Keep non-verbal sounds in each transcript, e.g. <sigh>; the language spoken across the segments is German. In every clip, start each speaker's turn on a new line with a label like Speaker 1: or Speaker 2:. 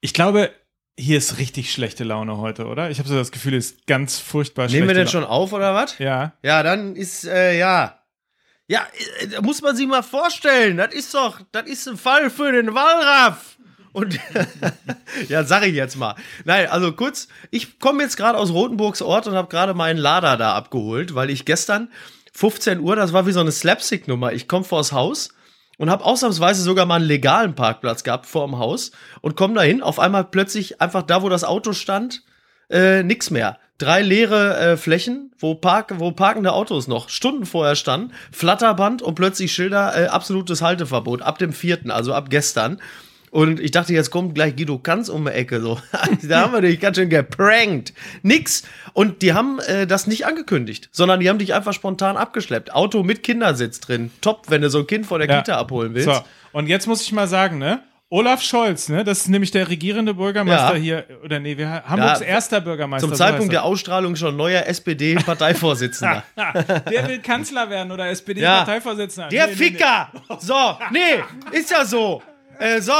Speaker 1: Ich glaube, hier ist richtig schlechte Laune heute, oder? Ich habe so das Gefühl, es ist ganz furchtbar
Speaker 2: Nehmen wir denn schon auf oder was?
Speaker 1: Ja.
Speaker 2: Ja, dann ist, äh, ja. Ja, äh, da muss man sich mal vorstellen. Das ist doch, das ist ein Fall für den Wallraff. Und <laughs> ja, sag ich jetzt mal. Nein, also kurz, ich komme jetzt gerade aus Rotenburgs Ort und habe gerade meinen Lader da abgeholt, weil ich gestern 15 Uhr, das war wie so eine Slapstick-Nummer. Ich komme vors Haus und habe ausnahmsweise sogar mal einen legalen Parkplatz gehabt vor dem Haus und komme dahin. Auf einmal plötzlich einfach da, wo das Auto stand, äh, nix mehr. Drei leere äh, Flächen, wo, park, wo parkende Autos noch Stunden vorher standen, Flatterband und plötzlich Schilder, äh, absolutes Halteverbot ab dem vierten, also ab gestern. Und ich dachte, jetzt kommt gleich Guido Kanz um die Ecke. So. <laughs> da haben wir dich ganz schön geprankt. Nix. Und die haben äh, das nicht angekündigt, sondern die haben dich einfach spontan abgeschleppt. Auto mit Kindersitz drin. Top, wenn du so ein Kind vor der
Speaker 1: Ja.
Speaker 2: Kita abholen willst.
Speaker 1: So, und jetzt muss ich mal sagen, ne? Olaf Scholz, ne? Das ist nämlich der regierende Bürgermeister
Speaker 2: Ja.
Speaker 1: hier, oder nee, wir, Hamburgs
Speaker 2: Ja,
Speaker 1: erster Bürgermeister.
Speaker 2: Zum
Speaker 1: so
Speaker 2: Zeitpunkt der
Speaker 1: heißt
Speaker 2: Ausstrahlung schon neuer SPD-Parteivorsitzender. <laughs>
Speaker 1: der will Kanzler werden oder. SPD-Parteivorsitzender.
Speaker 2: Der
Speaker 1: Nee, nee, nee.
Speaker 2: Ficker! So, nee, ist ja so. Äh, so.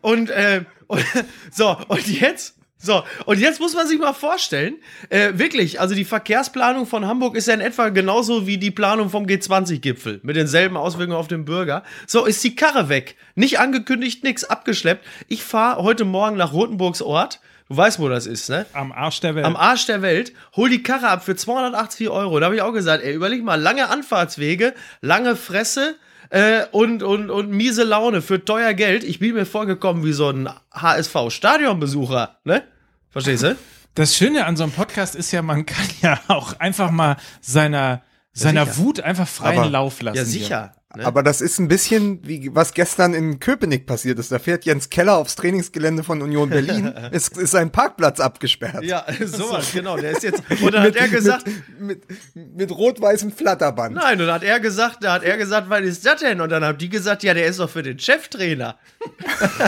Speaker 2: Und, äh, und, so, und jetzt? So, und jetzt muss man sich mal vorstellen, äh, wirklich, also die Verkehrsplanung von Hamburg ist ja in etwa genauso wie die Planung vom G20-Gipfel, mit denselben Auswirkungen auf den Bürger. So, ist die Karre weg. Nicht angekündigt, nix, abgeschleppt. Ich fahre heute Morgen nach Rotenburgs Ort. Du weißt, wo das ist, ne?
Speaker 1: Am Arsch der Welt.
Speaker 2: am Arsch der Welt, hol die Karre ab für 280 Euro. Da habe ich auch gesagt, ey, überleg mal, lange Anfahrtswege, lange Fresse äh, und, und, und miese Laune für teuer Geld. Ich bin mir vorgekommen wie so ein HSV-Stadionbesucher, ne? Verstehst du?
Speaker 1: Das Schöne an so einem Podcast ist ja, man kann ja auch einfach mal seiner, seiner
Speaker 2: sicher.
Speaker 1: Wut einfach freien
Speaker 3: Aber-
Speaker 1: Lauf lassen.
Speaker 2: Ja,
Speaker 1: hier.
Speaker 2: Ne?
Speaker 3: Aber das ist ein bisschen wie was gestern in Köpenick passiert ist. Da fährt Jens Keller aufs Trainingsgelände von Union Berlin. <laughs> es ist sein Parkplatz abgesperrt.
Speaker 2: ja, <laughs> sowas, genau. Der ist jetzt. Und dann hat er gesagt,
Speaker 3: mit, mit, mit rot-weißem Flatterband.
Speaker 2: nein, und dann hat er gesagt, da hat er gesagt, was ist das denn? Und dann haben die gesagt, ja, der ist doch für den Cheftrainer. <laughs>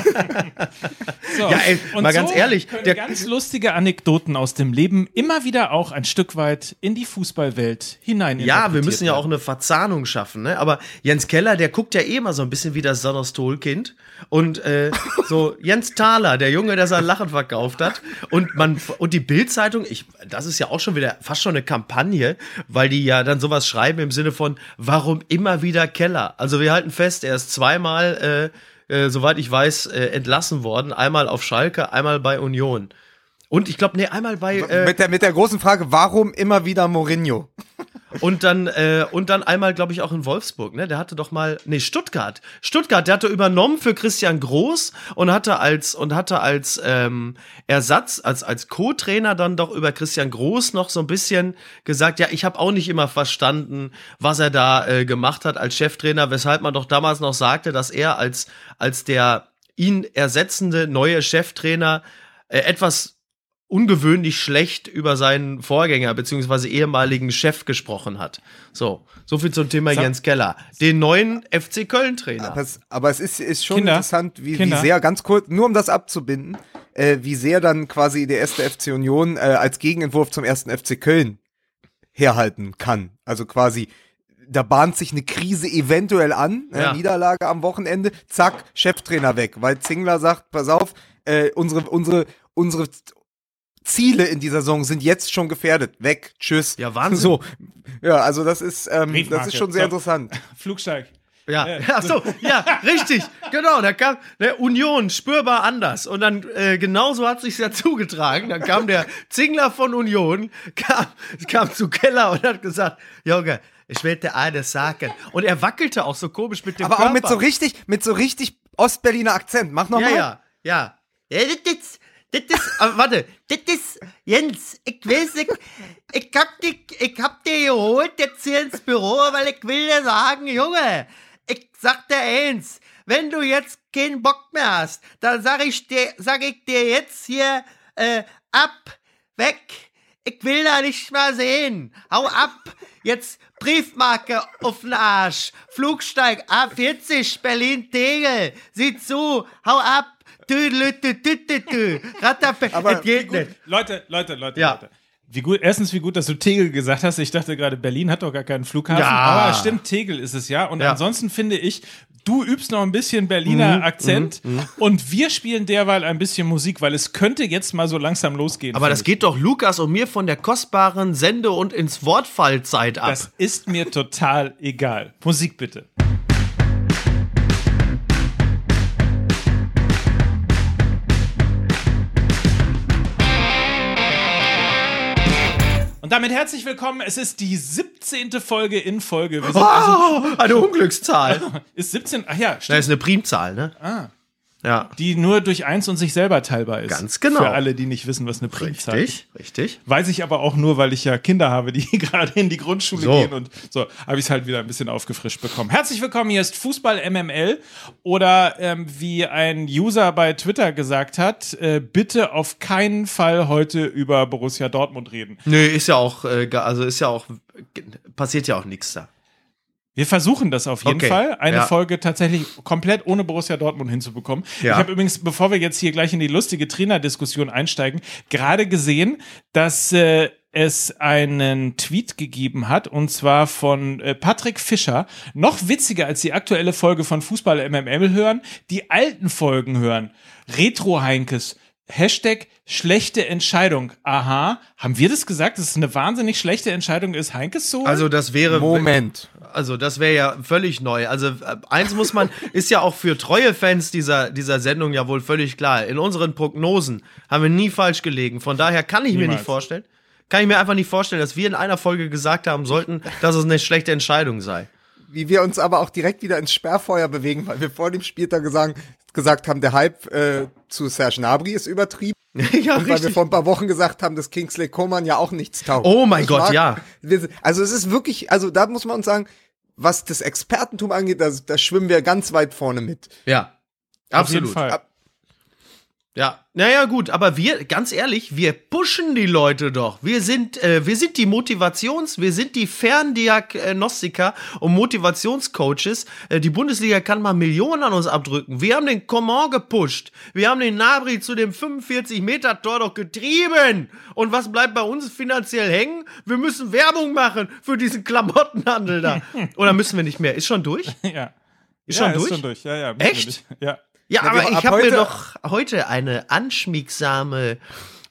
Speaker 1: So.
Speaker 2: Ja, ey,
Speaker 1: Und
Speaker 2: mal ganz ehrlich, der-
Speaker 1: ganz lustige Anekdoten aus dem Leben immer wieder auch ein Stück weit in die Fußballwelt hinein.
Speaker 2: Ja, wir müssen ja auch eine Verzahnung schaffen, ne? Aber Jens Keller, der guckt ja eh immer so ein bisschen wie das Sonderstol-Kind. Und äh, so <laughs> Jens Thaler, der Junge, der sein Lachen verkauft hat. Und man und die Bildzeitung, ich, das ist ja auch schon wieder fast schon eine Kampagne, weil die ja dann sowas schreiben im Sinne von, warum immer wieder Keller? Also wir halten fest, er ist zweimal, äh, äh, soweit ich weiß, äh, entlassen worden. Einmal auf Schalke, einmal bei Union. Und ich glaube, nee, einmal bei. Äh,
Speaker 3: mit, der, mit der großen Frage, warum immer wieder Mourinho?
Speaker 2: Und dann, äh, und dann einmal, glaube ich, auch in Wolfsburg, ne? Der hatte doch mal, nee, Stuttgart. Stuttgart, der hatte übernommen für Christian Groß und hatte als, und hatte als ähm, Ersatz, als, als Co-Trainer dann doch über Christian Groß noch so ein bisschen gesagt, ja, ich habe auch nicht immer verstanden, was er da äh, gemacht hat als Cheftrainer, weshalb man doch damals noch sagte, dass er als, als der ihn ersetzende neue Cheftrainer äh, etwas ungewöhnlich schlecht über seinen Vorgänger beziehungsweise ehemaligen Chef gesprochen hat. So, so viel zum Thema
Speaker 1: Sag-
Speaker 2: Jens Keller, den neuen FC Köln Trainer.
Speaker 3: Aber es, aber es ist, ist schon
Speaker 1: Kinder,
Speaker 3: interessant, wie, wie sehr, ganz kurz, nur um das abzubinden, äh, wie sehr dann quasi der erste FC Union äh, als Gegenentwurf zum ersten FC Köln herhalten kann. Also quasi, da bahnt sich eine Krise eventuell an, äh,
Speaker 2: Ja.
Speaker 3: Niederlage am Wochenende, zack, Cheftrainer weg, weil Zingler sagt, pass auf, äh, unsere, unsere, unsere Ziele in dieser Saison sind jetzt schon gefährdet. Weg, tschüss.
Speaker 2: Ja, Wahnsinn.
Speaker 3: So, ja, also das ist, ähm, das ist schon sehr
Speaker 1: So.
Speaker 3: interessant. <laughs>
Speaker 1: Flugsteig.
Speaker 2: Ja, ach so, ja, richtig, genau. Da kam der Union spürbar anders und dann äh, genauso hat sich's ja zugetragen. Dann kam der Zingler von Union, kam, kam zu Keller und hat gesagt, Junge, ich will dir eines sagen. Und er wackelte auch so komisch mit dem
Speaker 3: Aber
Speaker 2: Körper.
Speaker 3: auch mit so richtig, mit so richtig Ostberliner Akzent. Mach
Speaker 2: Ja,
Speaker 3: nochmal.
Speaker 2: ja, ja. Ja, das ist, warte, das ist, Jens, ich weiß nicht, ich hab dich, ich hab dich geholt jetzt hier ins Büro, weil ich will dir sagen, Junge, ich sag dir eins, wenn du jetzt keinen Bock mehr hast, dann sag ich dir, sag ich dir jetzt hier, äh, ab, weg, ich will da nicht mal sehen, hau ab, jetzt Briefmarke auf den Arsch, Flugsteig A40, Berlin-Tegel, sieh zu, hau ab,
Speaker 3: Aber
Speaker 2: es geht nicht.
Speaker 1: Leute, Leute, Leute,
Speaker 2: Ja.
Speaker 1: Leute. Wie gut, erstens, wie gut, dass du Tegel gesagt hast. Ich dachte gerade, Berlin hat doch gar keinen Flughafen.
Speaker 2: Ja.
Speaker 1: Aber stimmt, Tegel ist es ja. Und
Speaker 2: Ja.
Speaker 1: ansonsten finde ich, du übst noch ein bisschen Berliner
Speaker 2: Mhm,
Speaker 1: Akzent und wir spielen derweil ein bisschen Musik, weil es könnte jetzt mal so langsam losgehen.
Speaker 2: Aber das
Speaker 1: ich.
Speaker 2: geht doch Lukas und mir von der kostbaren Sende- und ins Wortfallzeit ab.
Speaker 1: Das ist mir total egal. Musik bitte. Und damit herzlich willkommen. Es ist die 17. Folge in Folge. Wir sind also,
Speaker 2: oh, eine Unglückszahl. <laughs>
Speaker 1: ist 17, ach ja,
Speaker 2: Das
Speaker 1: stimmt.
Speaker 2: ist eine Primzahl, ne?
Speaker 1: Ah.
Speaker 2: Ja.
Speaker 1: Die nur durch eins und sich selber teilbar ist.
Speaker 2: Ganz genau.
Speaker 1: Für alle, die nicht wissen, was eine Primzahl ist.
Speaker 2: Richtig, richtig.
Speaker 1: Weiß ich aber auch nur, weil ich ja Kinder habe, die <laughs> gerade in die Grundschule
Speaker 2: So.
Speaker 1: gehen und so habe ich es halt wieder ein bisschen aufgefrischt bekommen. Herzlich willkommen, hier ist Fußball MML oder ähm, wie ein User bei Twitter gesagt hat, äh, bitte auf keinen Fall heute über Borussia Dortmund reden.
Speaker 2: Nö, ist ja auch, äh, also ist ja auch, passiert ja auch nichts da.
Speaker 1: Wir versuchen das auf jeden
Speaker 2: Okay,
Speaker 1: Fall, eine
Speaker 2: ja.
Speaker 1: Folge tatsächlich komplett ohne Borussia Dortmund hinzubekommen.
Speaker 2: Ja.
Speaker 1: Ich habe übrigens, bevor wir jetzt hier gleich in die lustige Trainerdiskussion einsteigen, gerade gesehen, dass äh, es einen Tweet gegeben hat und zwar von äh, Patrick Fischer. Noch witziger als die aktuelle Folge von Fußball MML hören, die alten Folgen hören. Retro Heinkes. Hashtag schlechte Entscheidung. Aha. Haben wir das gesagt, dass es eine wahnsinnig schlechte Entscheidung ist, Heinkes zu holen?
Speaker 2: Also das wäre,
Speaker 3: Moment.
Speaker 2: also das wäre ja völlig neu. Also äh, eins muss man, <laughs> ist ja auch für treue Fans dieser, dieser Sendung ja wohl völlig klar. In unseren Prognosen haben wir nie falsch gelegen. Von daher kann ich mir
Speaker 1: Niemals.
Speaker 2: nicht vorstellen, kann ich mir einfach nicht vorstellen, dass wir in einer Folge gesagt haben sollten, dass es eine schlechte Entscheidung sei.
Speaker 3: Wie wir uns aber auch direkt wieder ins Sperrfeuer bewegen, weil wir vor dem Spieltag gesagt, gesagt haben, der Hype äh, zu Serge Gnabry ist übertrieben. <laughs>
Speaker 2: ja,
Speaker 3: Und weil wir vor ein paar Wochen gesagt haben, dass Kingsley Coman ja auch nichts taugt.
Speaker 2: Oh mein
Speaker 3: Ich
Speaker 2: Gott, ja.
Speaker 3: wir, also es ist wirklich, also da muss man uns sagen, was das Expertentum angeht, da, da schwimmen wir ganz weit vorne mit.
Speaker 2: Ja.
Speaker 1: Auf jeden
Speaker 2: Absolut.
Speaker 1: Fall.
Speaker 2: Ja, naja, gut, aber wir, ganz ehrlich, wir pushen die Leute doch. Wir sind, äh, wir sind die Motivations-, wir sind die Ferndiagnostiker und Motivationscoaches. Äh, die Bundesliga kann mal Millionen an uns abdrücken. Wir haben den Coman gepusht. Wir haben den Nabri zu dem 45-Meter-Tor doch getrieben. Und was bleibt bei uns finanziell hängen? Wir müssen Werbung machen für diesen Klamottenhandel da. <laughs> Oder müssen wir nicht mehr? Ist schon durch?
Speaker 1: Ja.
Speaker 2: Ist
Speaker 1: ja,
Speaker 2: schon durch?
Speaker 1: Ist schon durch. Ja, ja.
Speaker 2: Echt?
Speaker 1: Ja.
Speaker 2: Ja,
Speaker 3: Ja,
Speaker 2: aber ich
Speaker 3: ab
Speaker 2: habe mir doch heute eine anschmiegsame,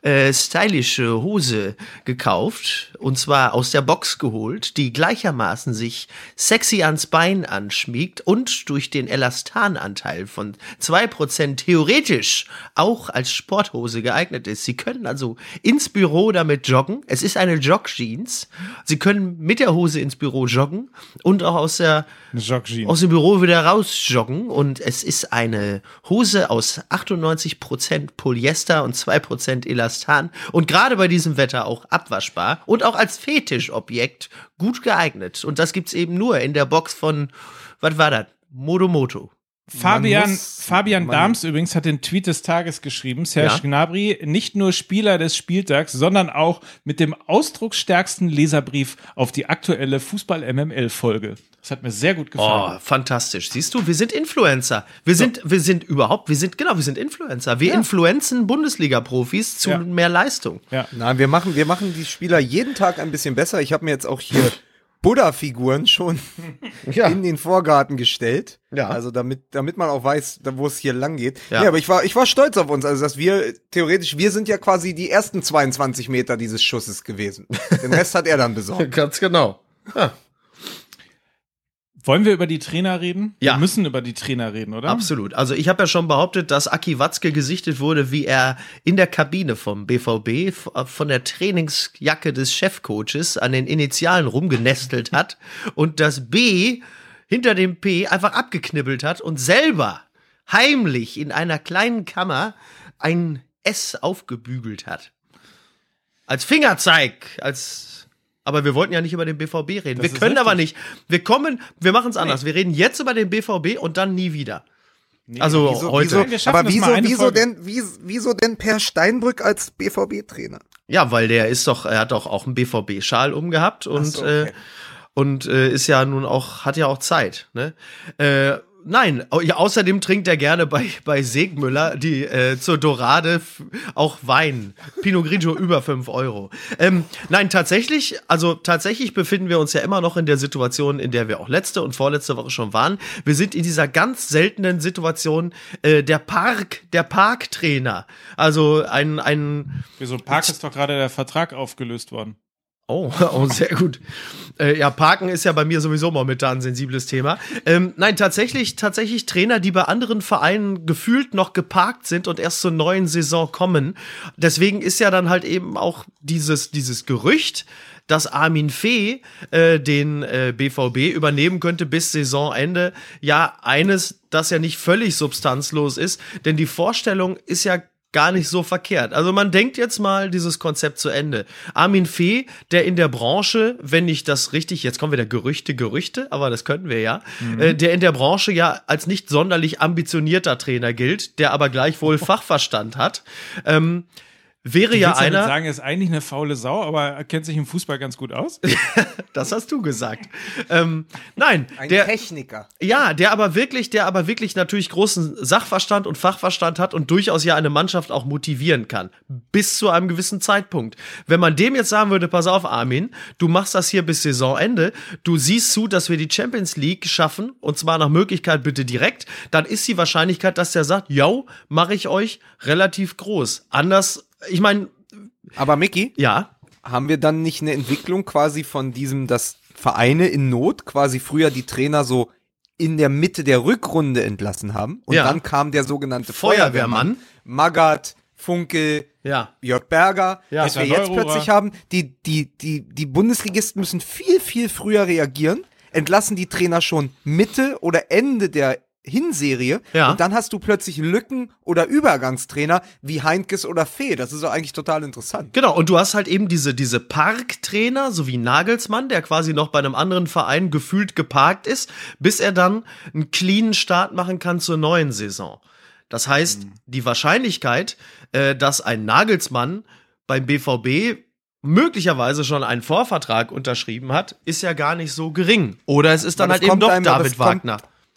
Speaker 2: äh, stylische Hose gekauft. Und zwar aus der Box geholt, die gleichermaßen sich sexy ans Bein anschmiegt und durch den Elastananteil von 2% theoretisch auch als Sporthose geeignet ist. Sie können also ins Büro damit joggen. Es ist eine Jogjeans. Sie können mit der Hose ins Büro joggen und auch aus der aus dem Büro wieder rausjoggen und es ist eine Hose aus 98% Polyester und 2% Elastan und gerade bei diesem Wetter auch abwaschbar und auch als Fetischobjekt gut geeignet. Und das gibt's eben nur in der Box von, was war das? Modomoto.
Speaker 1: Fabian,
Speaker 3: muss-
Speaker 1: Fabian Dahms übrigens hat den Tweet des Tages geschrieben. Serge
Speaker 2: Ja.
Speaker 1: Gnabry, nicht nur Spieler des Spieltags, sondern auch mit dem ausdrucksstärksten Leserbrief auf die aktuelle Fußball-MML-Folge. Das hat mir sehr gut
Speaker 2: Oh,
Speaker 1: gefallen.
Speaker 2: fantastisch. Siehst du, wir sind Influencer. Wir sind, wir sind überhaupt, wir sind, genau, wir sind Influencer. Wir influenzen Bundesliga-Profis zu
Speaker 1: Ja.
Speaker 2: mehr Leistung.
Speaker 1: Ja.
Speaker 3: Nein, wir machen, wir machen die Spieler jeden Tag ein bisschen besser. Ich habe mir jetzt auch hier <laughs> Buddha-Figuren schon <laughs> in den Vorgarten gestellt.
Speaker 2: Ja.
Speaker 3: Also damit, damit man auch weiß, wo es hier lang geht.
Speaker 2: Ja.
Speaker 3: Ja. aber ich war, ich war stolz auf uns. Also dass wir theoretisch, wir sind ja quasi die ersten 22 Meter dieses Schusses gewesen. Den Rest hat er dann besorgt. <laughs>
Speaker 2: Ganz genau.
Speaker 1: Wollen wir über die Trainer reden?
Speaker 2: Ja.
Speaker 1: Wir müssen über die Trainer reden, oder?
Speaker 2: Absolut. Also ich habe ja schon behauptet, dass Aki Watzke gesichtet wurde, wie er in der Kabine vom BVB f- von der Trainingsjacke des Chefcoaches an den Initialen rumgenestelt hat und das B hinter dem P einfach abgeknibbelt hat und selber heimlich in einer kleinen Kammer ein S aufgebügelt hat. Als Fingerzeig, als aber wir wollten ja nicht über den BVB reden.
Speaker 1: Das
Speaker 2: wir können aber
Speaker 1: richtig.
Speaker 2: nicht. Wir kommen, wir machen es anders. Wir reden jetzt über den BVB und dann nie wieder. also
Speaker 3: Wieso,
Speaker 2: heute.
Speaker 3: wieso, aber wieso, wieso
Speaker 1: Folge.
Speaker 3: denn, wie, wieso denn Per Steinbrück als BVB-Trainer?
Speaker 2: Ja, weil der ist doch, er hat doch auch einen BVB-Schal umgehabt und,
Speaker 3: so, okay.
Speaker 2: äh, und äh, ist ja nun auch, hat ja auch Zeit. Ne? Äh, Nein, außerdem trinkt er gerne bei, bei Segmüller die äh, zur Dorade auch Wein. Pinot Grigio <laughs> über 5 Euro. Ähm, nein, tatsächlich, also tatsächlich befinden wir uns ja immer noch in der Situation, in der wir auch letzte und vorletzte Woche schon waren. Wir sind in dieser ganz seltenen Situation äh, der Park, der Parktrainer. Also ein, ein
Speaker 1: Wieso Park ist doch gerade der Vertrag aufgelöst worden.
Speaker 2: Oh, <laughs> oh, sehr gut. Äh, ja, Parken ist ja bei mir sowieso momentan ein sensibles Thema. Ähm, nein, tatsächlich, tatsächlich Trainer, die bei anderen Vereinen gefühlt noch geparkt sind und erst zur neuen Saison kommen. Deswegen ist ja dann halt eben auch dieses, dieses Gerücht, dass Armin Fee äh, den äh, BVB übernehmen könnte bis Saisonende, ja eines, das ja nicht völlig substanzlos ist, denn die Vorstellung ist ja gar nicht so verkehrt. Also man denkt jetzt mal dieses Konzept zu Ende. Armin Fee, der in der Branche, wenn ich das richtig, jetzt kommen wieder Gerüchte, Gerüchte, aber das könnten wir ja, äh, der in der Branche ja als nicht sonderlich ambitionierter Trainer gilt, der aber gleichwohl <laughs> Fachverstand hat, ähm, wäre ja
Speaker 1: du damit
Speaker 2: einer.
Speaker 1: sagen, er ist eigentlich eine faule Sau, aber er kennt sich im Fußball ganz gut aus. <laughs>
Speaker 2: Das hast du gesagt. ähm, nein,
Speaker 3: Ein
Speaker 2: der,
Speaker 3: Techniker.
Speaker 2: Ja, der aber wirklich, der aber wirklich natürlich großen Sachverstand und Fachverstand hat und durchaus ja eine Mannschaft auch motivieren kann. Bis zu einem gewissen Zeitpunkt. Wenn man dem jetzt sagen würde, pass auf, Armin, du machst das hier bis Saisonende, du siehst zu, dass wir die Champions League schaffen, und zwar nach Möglichkeit bitte direkt, dann ist die Wahrscheinlichkeit, dass der sagt, yo, mache ich euch, relativ groß. Anders, ich meine,
Speaker 3: Aber Mickey,
Speaker 2: ja,
Speaker 3: haben wir dann nicht eine Entwicklung quasi von diesem, dass Vereine in Not quasi früher die Trainer so in der Mitte der Rückrunde entlassen haben und
Speaker 2: Ja.
Speaker 3: dann kam der sogenannte
Speaker 2: Feuerwehrmann.
Speaker 3: Feuerwehrmann, Magath, Funkel,
Speaker 2: ja.
Speaker 3: Jörg Berger,
Speaker 2: Ja.
Speaker 3: dass wir jetzt
Speaker 1: Neururer.
Speaker 3: plötzlich haben, die, die, die, die Bundesligisten müssen viel, viel früher reagieren, entlassen die Trainer schon Mitte oder Ende der Hinserie
Speaker 2: Ja.
Speaker 3: und dann hast du plötzlich Lücken- oder Übergangstrainer wie Heinkes oder Fee. Das ist doch eigentlich total interessant.
Speaker 2: Genau, und du hast halt eben diese, diese Parktrainer, so wie Nagelsmann, der quasi noch bei einem anderen Verein gefühlt geparkt ist, bis er dann einen cleanen Start machen kann zur neuen Saison. Das heißt, die Wahrscheinlichkeit, äh, dass ein Nagelsmann beim BVB möglicherweise schon einen Vorvertrag unterschrieben hat, ist ja gar nicht so gering. Oder es ist dann halt eben doch David
Speaker 3: das kommt-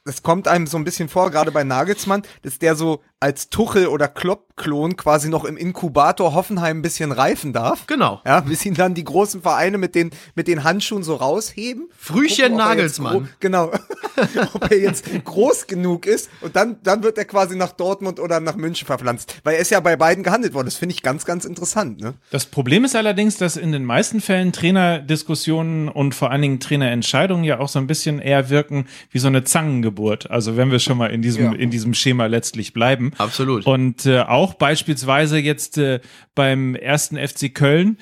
Speaker 3: Es kommt einem so ein bisschen vor, gerade bei Nagelsmann, dass der so als Tuchel- oder Klopp-Klon quasi noch im Inkubator Hoffenheim ein bisschen reifen darf.
Speaker 2: Genau.
Speaker 3: Ja, <laughs> bis ihn dann die großen Vereine mit den, mit den Handschuhen so rausheben.
Speaker 2: Frühchen
Speaker 3: Gucken,
Speaker 2: Nagelsmann.
Speaker 3: Genau. <laughs> ob er jetzt groß genug ist. Und dann, dann wird er quasi nach Dortmund oder nach München verpflanzt. Weil er ist ja bei beiden gehandelt worden. Das finde ich ganz, ganz interessant, ne?
Speaker 1: Das Problem ist allerdings, dass in den meisten Fällen Trainerdiskussionen und vor allen Dingen Trainerentscheidungen ja auch so ein bisschen eher wirken wie so eine Zangengeburt. Also wenn wir schon mal in diesem,
Speaker 3: Ja.
Speaker 1: in diesem Schema letztlich bleiben.
Speaker 2: Absolut.
Speaker 1: Und äh, auch beispielsweise jetzt äh, beim ersten FC Köln.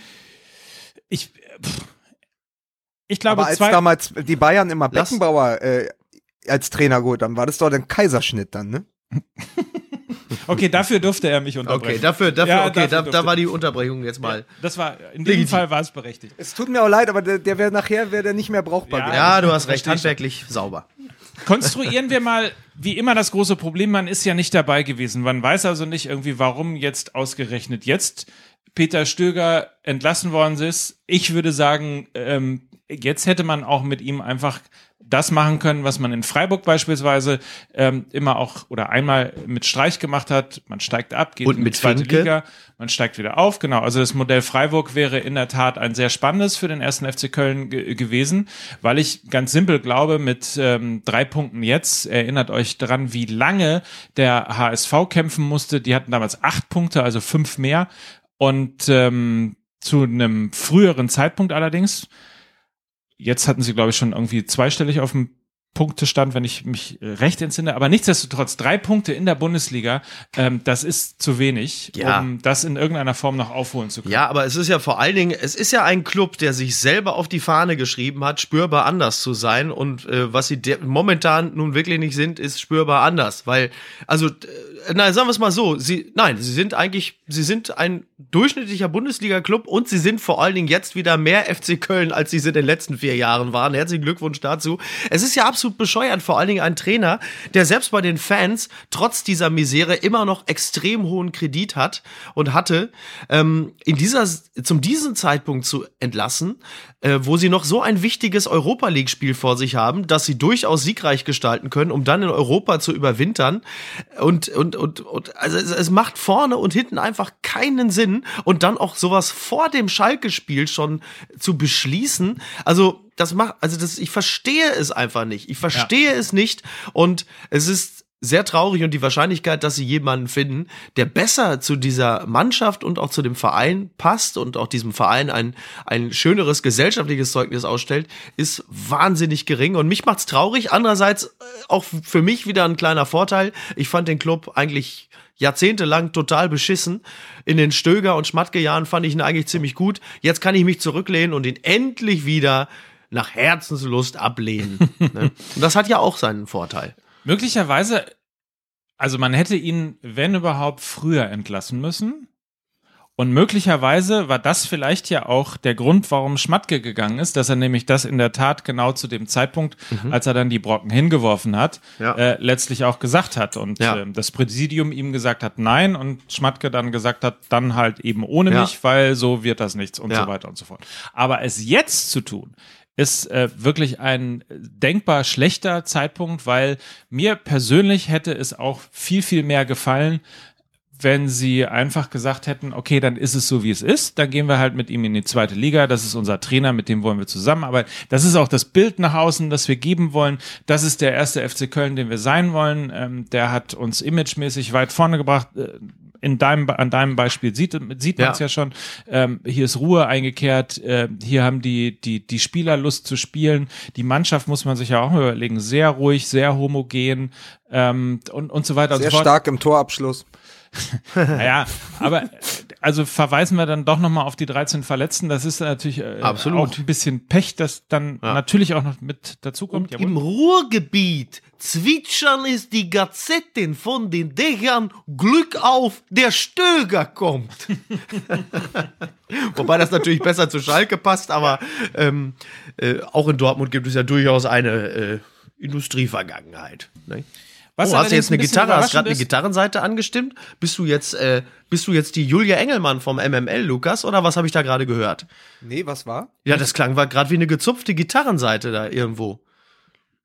Speaker 1: Ich, pff, ich glaube,
Speaker 3: Aber als
Speaker 1: zwei,
Speaker 3: damals die Bayern immer Beckenbauer äh, als Trainer geholt haben, war das doch ein Kaiserschnitt dann, ne? <laughs>
Speaker 1: okay, dafür durfte er mich unterbrechen.
Speaker 2: Okay, dafür, dafür,
Speaker 1: Ja,
Speaker 2: okay,
Speaker 1: dafür
Speaker 2: da, da war die Unterbrechung jetzt mal.
Speaker 1: Das war, in
Speaker 2: Legitim.
Speaker 1: Fall war es berechtigt.
Speaker 3: Es tut mir auch leid, aber der, der wäre nachher wäre der nicht mehr brauchbar
Speaker 1: Ja,
Speaker 3: gewesen.
Speaker 2: Ja, du hast recht, handwerklich sauber.
Speaker 1: Konstruieren wir mal, wie immer das große Problem, man ist ja nicht dabei gewesen. Man weiß also nicht irgendwie, warum jetzt ausgerechnet jetzt Peter Stöger entlassen worden ist. Ich würde sagen, ähm, jetzt hätte man auch mit ihm einfach das machen können, was man in Freiburg beispielsweise ähm, immer auch oder einmal mit Streich gemacht hat. Man steigt ab, geht
Speaker 2: Und
Speaker 1: in die
Speaker 2: mit
Speaker 1: zweite
Speaker 2: Finke.
Speaker 1: Liga, man steigt wieder auf. Genau, also das Modell Freiburg wäre in der Tat ein sehr spannendes für den ersten FC Köln ge gewesen, weil ich ganz simpel glaube, mit ähm, drei Punkten jetzt, erinnert euch daran, wie lange der HSV kämpfen musste. Die hatten damals acht Punkte, also fünf mehr. Und ähm, zu einem früheren Zeitpunkt allerdings, jetzt hatten sie, glaube ich, schon irgendwie zweistellig auf dem Punktestand, wenn ich mich recht entsinne. Aber nichtsdestotrotz, drei Punkte in der Bundesliga, ähm, das ist zu wenig,
Speaker 2: Ja.
Speaker 1: um das in irgendeiner Form noch aufholen zu können.
Speaker 2: Ja, aber es ist ja vor allen Dingen, es ist ja ein Club, der sich selber auf die Fahne geschrieben hat, spürbar anders zu sein. Und äh, was sie momentan nun wirklich nicht sind, ist spürbar anders. Weil, also, äh, nein, sagen wir es mal so, sie, nein, sie sind eigentlich, sie sind ein durchschnittlicher Bundesliga-Club und sie sind vor allen Dingen jetzt wieder mehr FC Köln, als sie es in den letzten vier Jahren waren. Herzlichen Glückwunsch dazu. Es ist ja absolut bescheuert, vor allen Dingen ein Trainer, der selbst bei den Fans trotz dieser Misere immer noch extrem hohen Kredit hat und hatte, ähm, in dieser, zum diesen Zeitpunkt zu entlassen, äh, wo sie noch so ein wichtiges Europa League-Spiel vor sich haben, dass sie durchaus siegreich gestalten können, um dann in Europa zu überwintern. Und, und, und, und also es, es macht vorne und hinten einfach keinen Sinn Sinn und dann auch sowas vor dem Schalke-Spiel schon zu beschließen. Also, das macht, also das, ich verstehe es einfach nicht. Ich verstehe ja. es nicht und es ist sehr traurig und die Wahrscheinlichkeit, dass sie jemanden finden, der besser zu dieser Mannschaft und auch zu dem Verein passt und auch diesem Verein ein, ein schöneres gesellschaftliches Zeugnis ausstellt, ist wahnsinnig gering. Und mich macht's traurig. Andererseits äh, auch für mich wieder ein kleiner Vorteil. Ich fand den Club eigentlich jahrzehntelang total beschissen. In den Stöger- und Schmatke-Jahren fand ich ihn eigentlich ziemlich gut. Jetzt kann ich mich zurücklehnen und ihn endlich wieder nach Herzenslust ablehnen. <laughs> ne? Und das hat ja auch seinen Vorteil.
Speaker 1: Möglicherweise, also man hätte ihn, wenn überhaupt, früher entlassen müssen. Und möglicherweise war das vielleicht ja auch der Grund, warum Schmatke gegangen ist, dass er nämlich das in der Tat genau zu dem Zeitpunkt, mhm. als er dann die Brocken hingeworfen hat, ja. äh, letztlich auch gesagt hat. Und ja. äh, das Präsidium ihm gesagt hat, nein, und Schmatke dann gesagt hat, dann halt eben ohne ja. mich, weil so wird das nichts und so weiter und so fort. Aber es jetzt zu tun, ist äh, wirklich ein denkbar schlechter Zeitpunkt, weil mir persönlich hätte es auch viel, viel mehr gefallen, wenn sie einfach gesagt hätten, okay, dann ist es so, wie es ist, dann gehen wir halt mit ihm in die zweite Liga, das ist unser Trainer, mit dem wollen wir zusammenarbeiten. Das ist auch das Bild nach außen, das wir geben wollen. Das ist der erste FC Köln, den wir sein wollen. Ähm, der hat uns imagemäßig weit vorne gebracht. Äh, in deinem, an deinem Beispiel sieht, sieht man es ja. ja. schon. Ähm, hier ist Ruhe eingekehrt. Äh, hier haben die, die, die Spieler Lust zu spielen. Die Mannschaft muss man sich ja auch mal überlegen. Sehr ruhig, sehr homogen ähm, und, und so weiter
Speaker 3: sehr
Speaker 1: und so
Speaker 3: fort. stark im Torabschluss. <laughs>
Speaker 1: naja, aber also verweisen wir dann doch nochmal auf die 13 Verletzten. Das ist natürlich äh, auch ein bisschen Pech, dass dann ja. natürlich auch noch mit dazukommt.
Speaker 2: Im Ruhrgebiet zwitschern es die Gazetten von den Dächern. Glück auf, der Stöger kommt. <laughs> Wobei das natürlich besser zu Schalke passt, aber ähm, äh, auch in Dortmund gibt es ja durchaus eine äh, Industrievergangenheit. Ne? Was oh, hast du jetzt eine Gitarre, hast gerade eine Gitarrenseite angestimmt? Bist du jetzt, äh, bist du jetzt die Julia Engelmann vom MML, Lukas, oder was habe ich da gerade gehört?
Speaker 3: Nee, was war?
Speaker 2: Ja, das klang war gerade wie eine gezupfte Gitarrenseite da irgendwo.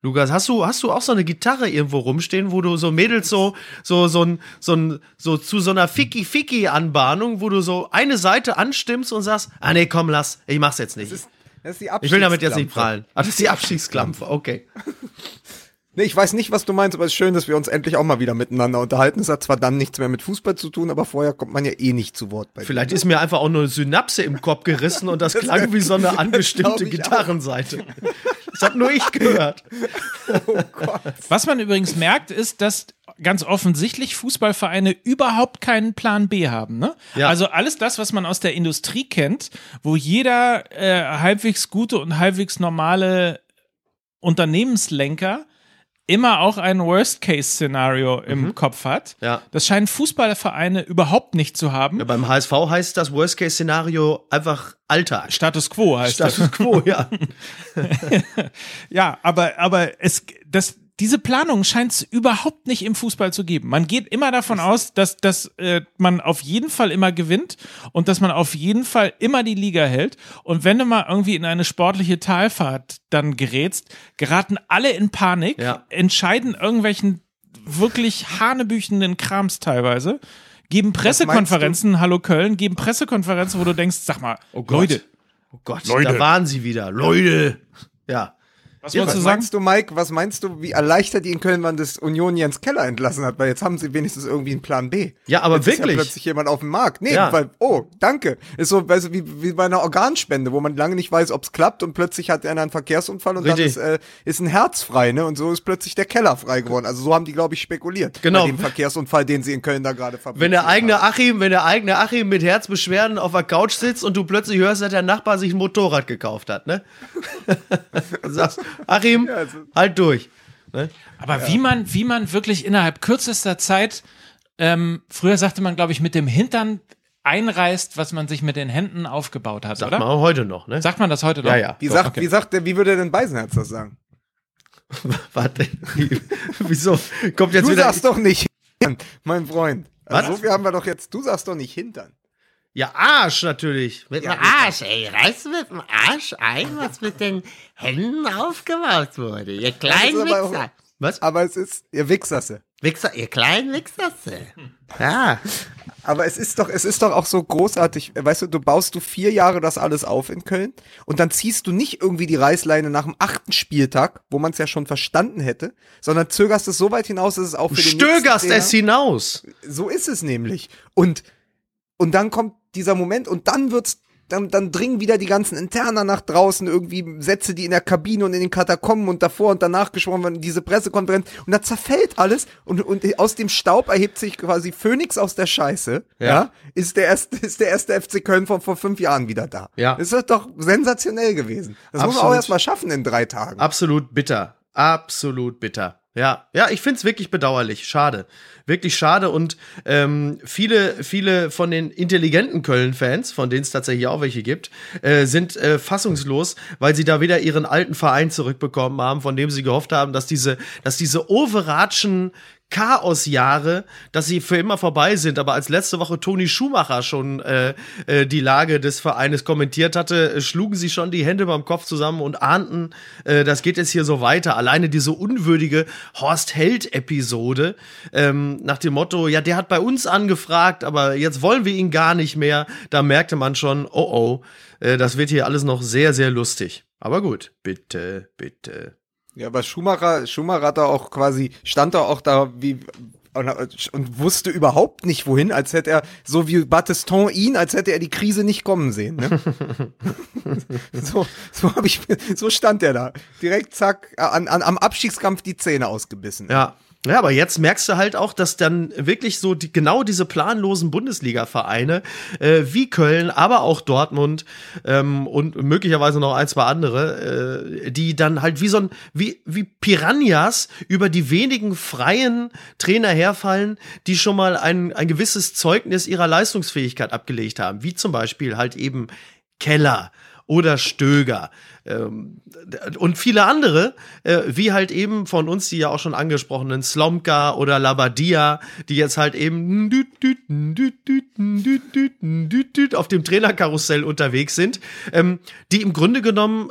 Speaker 2: Lukas, hast du, hast du auch so eine Gitarre irgendwo rumstehen, wo du so Mädels so, so, so, ein, so, ein, so zu so einer Ficky-Ficky-Anbahnung, wo du so eine Seite anstimmst und sagst, ah nee, komm, lass, ich mach's jetzt nicht. Das ist, das ist die ich will damit jetzt nicht prallen. Ah, das ist die Abstiegsklampe, okay. <laughs>
Speaker 3: Nee, ich weiß nicht, was du meinst, aber es ist schön, dass wir uns endlich auch mal wieder miteinander unterhalten. Es hat zwar dann nichts mehr mit Fußball zu tun, aber vorher kommt man ja eh nicht zu Wort
Speaker 2: bei Vielleicht dir. ist mir einfach auch nur eine Synapse im Kopf gerissen und das, <laughs> das klang wie so eine angestimmte Gitarrenseite. Das hat nur ich gehört. <laughs>
Speaker 1: Oh Gott. Was man übrigens merkt, ist, dass ganz offensichtlich Fußballvereine überhaupt keinen Plan B haben. Ne? Ja. Also alles das, was man aus der Industrie kennt, wo jeder äh, halbwegs gute und halbwegs normale Unternehmenslenker immer auch ein Worst-Case-Szenario im mhm. Kopf hat. Ja. Das scheinen Fußballvereine überhaupt nicht zu haben.
Speaker 2: Ja, beim HSV heißt das Worst-Case-Szenario einfach Alltag.
Speaker 1: Status Quo heißt
Speaker 2: Status das. Quo, ja. <laughs>
Speaker 1: ja, aber, aber es, das, diese Planung scheint es überhaupt nicht im Fußball zu geben. Man geht immer davon aus, dass, dass äh, man auf jeden Fall immer gewinnt und dass man auf jeden Fall immer die Liga hält. Und wenn du mal irgendwie in eine sportliche Talfahrt dann gerätst, geraten alle in Panik, ja. entscheiden irgendwelchen wirklich hanebüchenden Krams teilweise, geben Pressekonferenzen, Hallo Köln, geben Pressekonferenzen, wo du denkst, sag mal, oh Leute.
Speaker 2: Oh Gott, Leute. da waren sie wieder. Leute. Ja.
Speaker 3: Was, ja, was du meinst du, Mike, was meinst du, wie erleichtert die in Köln waren, dass Union Jens Keller entlassen hat? Weil jetzt haben sie wenigstens irgendwie einen Plan B.
Speaker 2: Ja, aber jetzt wirklich. Ist ja
Speaker 3: plötzlich jemand auf dem Markt. Nee, ja. weil, oh, danke. Ist so, weißt du, wie, wie bei einer Organspende, wo man lange nicht weiß, ob es klappt und plötzlich hat einer einen Verkehrsunfall und Richtig. dann ist, äh, ist ein Herz frei, ne? Und so ist plötzlich der Keller frei geworden. Also so haben die, glaube ich, spekuliert.
Speaker 2: Genau.
Speaker 3: Bei dem Verkehrsunfall, den sie in Köln da gerade
Speaker 2: verbinden. Wenn der eigene haben. Achim, wenn der eigene Achim mit Herzbeschwerden auf der Couch sitzt und du plötzlich hörst, dass der Nachbar sich ein Motorrad gekauft hat, ne? <laughs> <laughs> sagst, Achim, ja, also halt durch. Ne?
Speaker 1: Aber ja. wie man, wie man wirklich innerhalb kürzester Zeit, ähm, früher sagte man, glaube ich, mit dem Hintern einreißt, was man sich mit den Händen aufgebaut hat,
Speaker 2: Sagt
Speaker 1: oder?
Speaker 2: man auch heute noch, ne?
Speaker 1: Sagt man das heute noch?
Speaker 2: Ja, ja.
Speaker 3: Wie
Speaker 2: Doch,
Speaker 3: sagt,
Speaker 1: okay.
Speaker 3: wie sagt der, wie würde denn Beisenherz das sagen? <laughs>
Speaker 2: Warte. <laughs> Wieso? Kommt jetzt
Speaker 3: du
Speaker 2: wieder.
Speaker 3: sagst doch nicht Hintern, mein Freund. Also
Speaker 2: Was?
Speaker 3: so viel haben wir doch jetzt. Du sagst doch nicht Hintern.
Speaker 2: Ja, Arsch natürlich.
Speaker 4: Mit dem Arsch, ey. Reißt du mit dem Arsch ein, was mit den Händen aufgebaut wurde? Ihr kleinen
Speaker 3: auch-
Speaker 4: Wichser.
Speaker 2: Was?
Speaker 3: Aber es ist, ihr Wichserse.
Speaker 4: Wichser, ihr kleinen Wichserse. Ja.
Speaker 3: Aber es ist doch, es ist doch auch so großartig. Weißt du, du baust du vier Jahre das alles auf in Köln und dann ziehst du nicht irgendwie die Reißleine nach dem achten Spieltag, wo man es ja schon verstanden hätte, sondern zögerst es so weit hinaus, dass es auch für den
Speaker 2: Stögerst
Speaker 3: nächsten
Speaker 2: es hinaus.
Speaker 3: So ist es nämlich. Und, und dann kommt dieser Moment und dann wird's, dann, dann dringen wieder die ganzen Interner nach draußen, irgendwie Sätze, die in der Kabine und in den Katakomben und davor und danach gesprochen werden, diese Pressekonferenz und da zerfällt alles und, und aus dem Staub erhebt sich quasi Phönix aus der Scheiße, ja,
Speaker 2: Ja.
Speaker 3: ist der erste, <laughs> ist der erste FC Köln von vor fünf Jahren wieder da.
Speaker 2: Ja.
Speaker 3: Das ist doch sensationell gewesen. Das muss man auch
Speaker 2: Absolut.
Speaker 3: erst mal schaffen in drei Tagen.
Speaker 2: Absolut bitter. Absolut bitter. Ja, ja, ich find's wirklich bedauerlich. Schade. Wirklich schade. Und ähm, viele, viele von den intelligenten Köln-Fans, von denen es tatsächlich auch welche gibt, äh, sind äh, fassungslos, weil sie da wieder ihren alten Verein zurückbekommen haben, von dem sie gehofft haben, dass diese, dass diese overratschen Chaosjahre, dass sie für immer vorbei sind. Aber als letzte Woche Toni Schumacher schon äh, äh, die Lage des Vereines kommentiert hatte, äh, schlugen sie schon die Hände beim Kopf zusammen und ahnten, äh, das geht jetzt hier so weiter. Alleine diese unwürdige Horst Held-Episode ähm, nach dem Motto, ja, der hat bei uns angefragt, aber jetzt wollen wir ihn gar nicht mehr. Da merkte man schon, oh oh, äh, das wird hier alles noch sehr, sehr lustig. Aber gut, bitte, bitte.
Speaker 3: Ja, aber Schumacher, Schumacher hat da auch quasi, stand da auch da wie und, und wusste überhaupt nicht wohin, als hätte er, so wie Battiston ihn, als hätte er die Krise nicht kommen sehen. Ne? <laughs> so so habe ich, so stand er da. Direkt zack, an, an, am Abstiegskampf die Zähne ausgebissen.
Speaker 2: Ja. Ja, aber jetzt merkst du halt auch, dass dann wirklich so die, genau diese planlosen Bundesliga-Vereine äh, wie Köln, aber auch Dortmund ähm, und möglicherweise noch ein, zwei andere, äh, die dann halt wie so ein, wie, wie Piranhas über die wenigen freien Trainer herfallen, die schon mal ein, ein gewisses Zeugnis ihrer Leistungsfähigkeit abgelegt haben, wie zum Beispiel halt eben Keller oder Stöger ähm, und viele andere, äh, wie halt eben von uns die ja auch schon angesprochenen Slomka oder Labadia, die jetzt halt eben auf dem Trainerkarussell unterwegs sind, ähm, die im Grunde genommen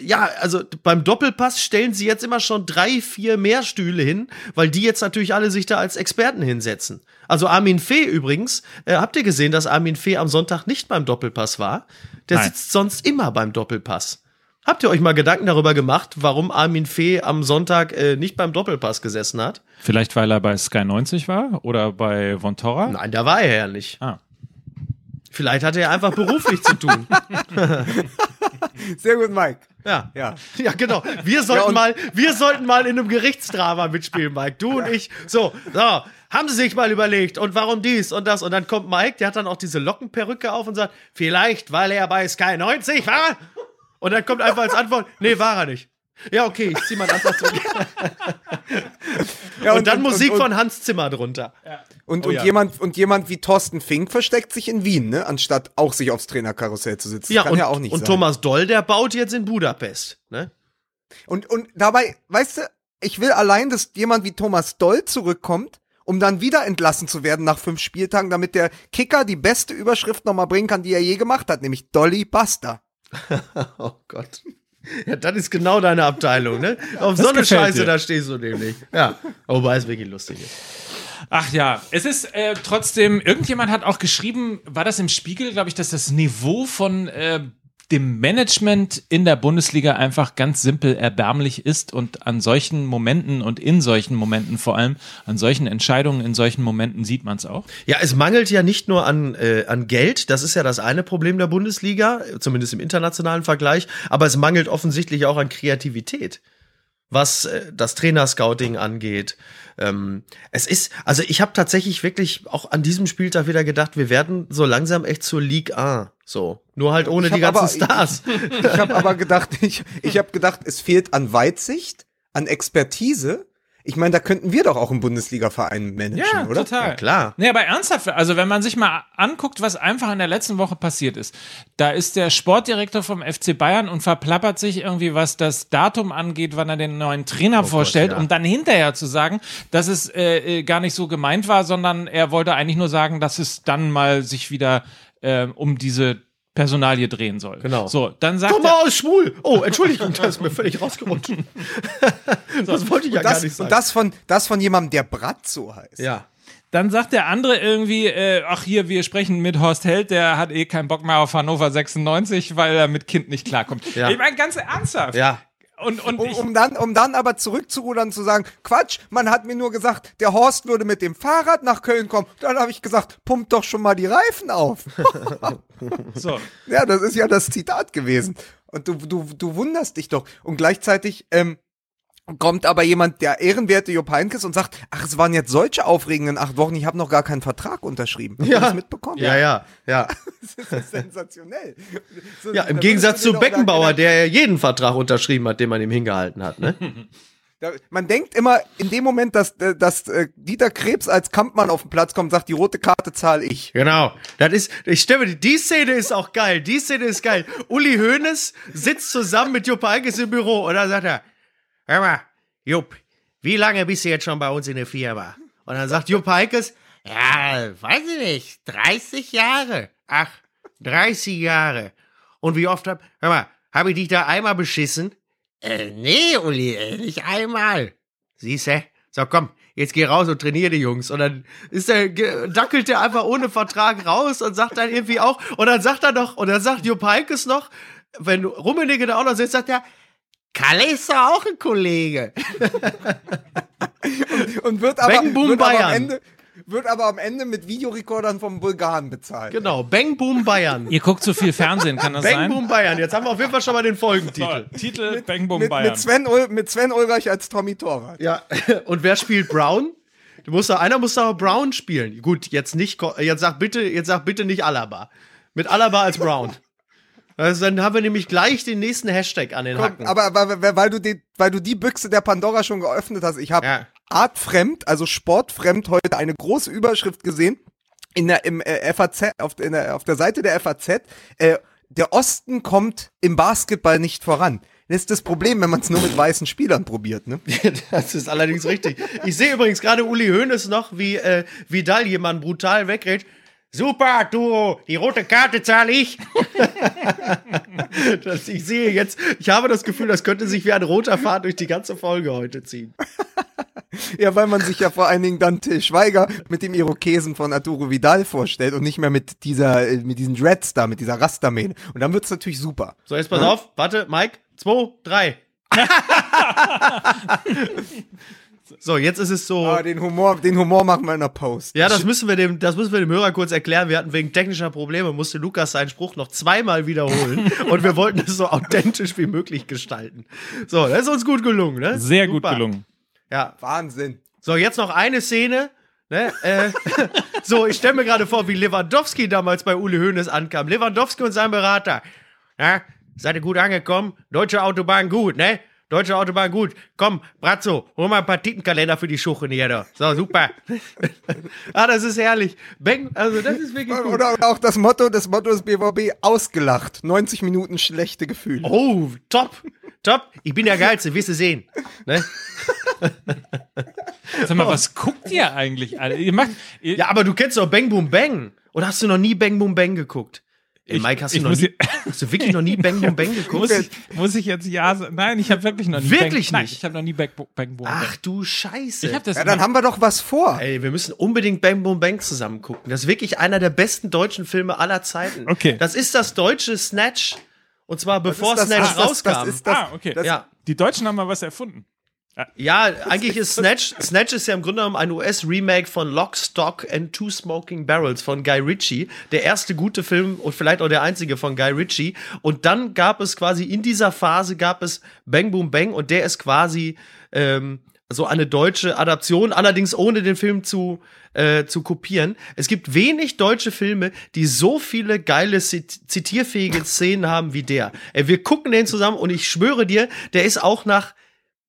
Speaker 2: ja, also beim Doppelpass stellen sie jetzt immer schon drei, vier mehr Stühle hin, weil die jetzt natürlich alle sich da als Experten hinsetzen. Also Armin Fee übrigens, äh, habt ihr gesehen, dass Armin Fee am Sonntag nicht beim Doppelpass war? Der
Speaker 1: Nein.
Speaker 2: sitzt sonst immer beim Doppelpass. Habt ihr euch mal Gedanken darüber gemacht, warum Armin Fee am Sonntag äh, nicht beim Doppelpass gesessen hat?
Speaker 1: Vielleicht, weil er bei Sky 90 war oder bei Vontora?
Speaker 2: Nein, da war er ja nicht.
Speaker 1: Ah.
Speaker 2: Vielleicht hatte er einfach beruflich zu tun. <laughs>
Speaker 3: Sehr gut, Mike.
Speaker 2: Ja.
Speaker 3: Ja.
Speaker 2: Ja, genau. Wir sollten
Speaker 3: und-
Speaker 2: mal, wir sollten mal in einem Gerichtsdrama mitspielen, Mike. Du und ich. So, so. Haben Sie sich mal überlegt und warum dies und das? Und dann kommt Mike, der hat dann auch diese Lockenperücke auf und sagt, vielleicht, weil er bei Sky 90 war. Und dann kommt einfach als Antwort, nee, war er nicht. Ja, okay, ich zieh meine Antwort zurück.
Speaker 3: Ja,
Speaker 2: und, dann Musik
Speaker 3: und,
Speaker 2: von Hans Zimmer drunter.
Speaker 3: Und,
Speaker 2: Oh
Speaker 3: und,
Speaker 2: ja.
Speaker 3: jemand, und jemand wie Thorsten Fink versteckt sich in Wien, ne? Anstatt auch sich aufs Trainerkarussell zu sitzen.
Speaker 2: Ja,
Speaker 3: Kann
Speaker 2: und,
Speaker 3: ja auch nicht
Speaker 2: und
Speaker 3: sein.
Speaker 2: Thomas Doll, der baut jetzt in Budapest. Ne?
Speaker 3: Und, und dabei, weißt du, ich will allein, dass jemand wie Thomas Doll zurückkommt, um dann wieder entlassen zu werden nach fünf Spieltagen, damit der Kicker die beste Überschrift nochmal bringen kann, die er je gemacht hat, nämlich Dolly Basta. <laughs>
Speaker 2: Oh Gott. Ja, das ist genau deine Abteilung, ne? Auf so eine Scheiße,
Speaker 1: dir.
Speaker 2: da stehst du nämlich. Ja. Wobei es wirklich lustig ist.
Speaker 1: Ach ja, es ist äh, trotzdem, irgendjemand hat auch geschrieben, war das im Spiegel, glaube ich, dass das Niveau von äh, dem Management in der Bundesliga einfach ganz simpel erbärmlich ist und an solchen Momenten und in solchen Momenten vor allem, an solchen Entscheidungen in solchen Momenten sieht man es auch.
Speaker 2: Ja, es mangelt ja nicht nur an, äh, an Geld, das ist ja das eine Problem der Bundesliga, zumindest im internationalen Vergleich, aber es mangelt offensichtlich auch an Kreativität, was äh, das Trainerscouting angeht. Ähm, es ist, also ich habe tatsächlich wirklich auch an diesem Spieltag wieder gedacht, wir werden so langsam echt zur Ligue 1. So, nur halt ohne
Speaker 3: Ich
Speaker 2: die ganzen
Speaker 3: aber-
Speaker 2: Stars. <laughs>
Speaker 3: Ich habe aber gedacht, <laughs> ich, ich habe gedacht, es fehlt an Weitsicht, an Expertise. Ich meine, da könnten wir doch auch einen Bundesliga-Verein managen,
Speaker 1: Ja,
Speaker 3: oder?
Speaker 1: total.
Speaker 2: Ja, klar.
Speaker 1: Nee, aber ernsthaft, also wenn man sich mal anguckt, was einfach in der letzten Woche passiert ist, da ist der Sportdirektor vom FC Bayern und verplappert sich irgendwie, was das Datum angeht, wann er den neuen Trainer vorstellt,
Speaker 2: ja.
Speaker 1: um dann hinterher zu sagen, dass es äh, äh, gar nicht so gemeint war, sondern er wollte eigentlich nur sagen, dass es dann mal sich wieder äh, um diese Personalie drehen soll.
Speaker 2: Genau.
Speaker 1: So, dann sagt
Speaker 2: Komm mal aus, schwul. Oh, Entschuldigung, das ist mir völlig rausgerutscht. <laughs> das wollte ich ja gar
Speaker 3: Das,
Speaker 2: nicht
Speaker 3: und
Speaker 2: sagen.
Speaker 3: das von, das von jemandem, der Bratzo heißt.
Speaker 2: ja.
Speaker 1: Dann sagt der andere irgendwie, äh, ach hier, wir sprechen mit Horst Held, der hat eh keinen Bock mehr auf Hannover 96, weil er mit Kind nicht klarkommt.
Speaker 2: Ja.
Speaker 1: Ich meine, ganz ernsthaft.
Speaker 2: Ja.
Speaker 1: Und, und
Speaker 3: Um, um, dann, um dann aber zurückzurudern und zu sagen, Quatsch, man hat mir nur gesagt, der Horst würde mit dem Fahrrad nach Köln kommen. Dann habe ich gesagt, pumpt doch schon mal die Reifen auf. <laughs>
Speaker 1: so.
Speaker 3: ja, das ist ja das Zitat gewesen. Und du, du, du wunderst dich doch. Und gleichzeitig ähm, kommt aber jemand, der ehrenwerte Jupp Heynckes und sagt, ach, es waren jetzt solche aufregenden acht Wochen, ich habe noch gar keinen Vertrag unterschrieben. Ihr
Speaker 2: Ja.
Speaker 3: das mitbekommen?
Speaker 2: Ja, ja, ja. <laughs>
Speaker 3: Das ist sensationell. So,
Speaker 2: Ja,
Speaker 3: da
Speaker 2: im Gegensatz zu Beckenbauer, der jeden Vertrag unterschrieben hat, den man ihm hingehalten hat, ne? <laughs>
Speaker 3: Da, man denkt immer in dem Moment, dass, äh, dass äh, Dieter Krebs als Kampfmann auf den Platz kommt und sagt, die rote Karte zahle ich.
Speaker 2: Genau. Das ist, ich stelle mir, die Szene ist auch geil. Die Szene ist geil. Uli Hoeneß sitzt zusammen mit Jupp Heynckes im Büro und dann sagt er, hör mal, Jupp, wie lange bist du jetzt schon bei uns in der Firma? Und dann sagt Jupp Heynckes,
Speaker 4: Ja, weiß ich nicht. 30 Jahre.
Speaker 2: ach, 30 Jahre. Und wie oft hab, hör mal, habe ich dich da einmal beschissen?
Speaker 4: Äh, nee, Uli, äh, nicht einmal.
Speaker 2: Siehst du? So, komm, jetzt geh raus und trainier die Jungs. Und dann ist der, dackelt der einfach ohne Vertrag raus und sagt dann irgendwie auch, und dann sagt er noch, und dann sagt Jupp Heynckes noch, wenn Rummenigge da auch noch sitzt, sagt er,
Speaker 4: Kalle ist doch auch ein Kollege. <laughs>
Speaker 3: Und wird aber,
Speaker 2: Bang, boom,
Speaker 3: wird aber, am
Speaker 2: Bayern.
Speaker 3: Ende, wird aber am Ende mit Videorekordern vom Bulgaren bezahlt.
Speaker 2: genau, Bang Boom Bayern.
Speaker 1: Ihr guckt zu viel Fernsehen, kann das
Speaker 2: Bang
Speaker 1: sein?
Speaker 2: Boom Bayern. Jetzt haben wir auf jeden Fall schon mal den Folgentitel.
Speaker 1: So, Titel Bang Boom
Speaker 3: Mit,
Speaker 1: Bayern.
Speaker 3: mit, Sven Ul mit Sven Ulreich als Tommy Torwart.
Speaker 2: Ja, <laughs> und wer spielt Brown? Du musst da, einer muss da Brown spielen. Gut, jetzt nicht, jetzt sag bitte, jetzt sag bitte nicht Alaba. Mit Alaba als Brown. Also dann haben wir nämlich gleich den nächsten Hashtag an den Hacken.
Speaker 3: Aber, aber weil, du die, weil du die Büchse der Pandora schon geöffnet hast, ich habe
Speaker 2: Ja.
Speaker 3: artfremd, also sportfremd, heute eine große Überschrift gesehen in der, im, äh, FAZ, auf, in der, auf der Seite der FAZ. Äh, der Osten kommt im Basketball nicht voran. Das ist das Problem, wenn man es nur mit weißen Spielern probiert, ne? <laughs>
Speaker 2: Das ist allerdings richtig. Ich sehe übrigens gerade Uli Hoeneß noch, wie äh, Vidal jemand brutal wegredet. Super, Arturo, die rote Karte zahle ich. <laughs> das, ich sehe jetzt, ich habe das Gefühl, das könnte sich wie ein roter Faden durch die ganze Folge heute ziehen. <laughs>
Speaker 3: Ja, weil man sich ja vor allen Dingen dann Till Schweiger mit dem Irokesen von Arturo Vidal vorstellt und nicht mehr mit dieser, äh, mit diesen Dreads da, mit dieser Rastermähne. Und dann wird's natürlich super.
Speaker 2: So, jetzt pass auf, warte, Mike, zwei, drei. <laughs> so, jetzt ist es so.
Speaker 3: Aber den Humor, den Humor machen wir in der Post.
Speaker 2: Ja, das müssen wir dem, das müssen wir dem Hörer kurz erklären. Wir hatten wegen technischer Probleme, musste Lukas seinen Spruch noch zweimal wiederholen <laughs> und wir wollten es so authentisch wie möglich gestalten. So, das ist uns gut gelungen, ne?
Speaker 1: Sehr gut
Speaker 2: Super.
Speaker 1: gelungen.
Speaker 2: Ja.
Speaker 3: Wahnsinn.
Speaker 2: So, jetzt noch eine Szene. Ne? Äh, <laughs> so, ich stelle mir gerade vor, wie Lewandowski damals bei Uli Hoeneß ankam. Lewandowski und sein Berater. Ja, seid ihr gut angekommen? Deutsche Autobahn gut, ne? Deutsche Autobahn gut. Komm, Brazzo, hol mal ein paar Titenkalender für die Schuchen hier. Da. So, super. <laughs> ah, das ist herrlich. Bang, also das ist wirklich gut.
Speaker 3: Oder, auch das Motto, das Motto des BVB, ausgelacht. 90 Minuten schlechte Gefühle.
Speaker 2: Oh, top, top. Ich bin der Geilste, wirst du sehen. Ne?
Speaker 1: Sag mal, was guckt ihr eigentlich alle? Ihr macht, ihr,
Speaker 2: Ja, aber du kennst doch Bang Boom Bang. Oder hast du noch nie Bang Boom Bang geguckt? Ey,
Speaker 1: Ich-
Speaker 2: Mike, hast du, noch nie, hast du wirklich noch nie <laughs> Bang Boom Bang geguckt?
Speaker 1: muss, ich, muss ich jetzt ja sagen? Nein, ich habe wirklich noch nie.
Speaker 2: Wirklich
Speaker 1: Bang, Nein,
Speaker 2: nicht?
Speaker 1: ich habe noch nie Bang, Bang Boom.
Speaker 2: Ach du Scheiße.
Speaker 1: ich habe das.
Speaker 3: Ja, dann haben wir doch was vor.
Speaker 2: Ey, wir müssen unbedingt Bang Boom Bang zusammen gucken. Das ist wirklich einer der besten deutschen Filme aller Zeiten.
Speaker 1: Okay.
Speaker 2: Das ist das deutsche Snatch. Und zwar bevor
Speaker 3: das-
Speaker 2: Snatch rauskam.
Speaker 3: das ist das-
Speaker 1: ah, okay.
Speaker 3: das-
Speaker 2: ja.
Speaker 1: Die Deutschen haben mal was erfunden.
Speaker 2: Ja, eigentlich ist Snatch, Snatch ist ja im Grunde genommen ein US-Remake von Lock, Stock and Two Smoking Barrels von Guy Ritchie. Der erste gute Film und vielleicht auch der einzige von Guy Ritchie. Und dann gab es quasi in dieser Phase gab es Bang Boom Bang und der ist quasi ähm, so eine deutsche Adaption, allerdings ohne den Film zu, äh, zu kopieren. Es gibt wenig deutsche Filme, die so viele geile zit zitierfähige Szenen haben wie der. Ey, wir gucken den zusammen und ich schwöre dir, der ist auch nach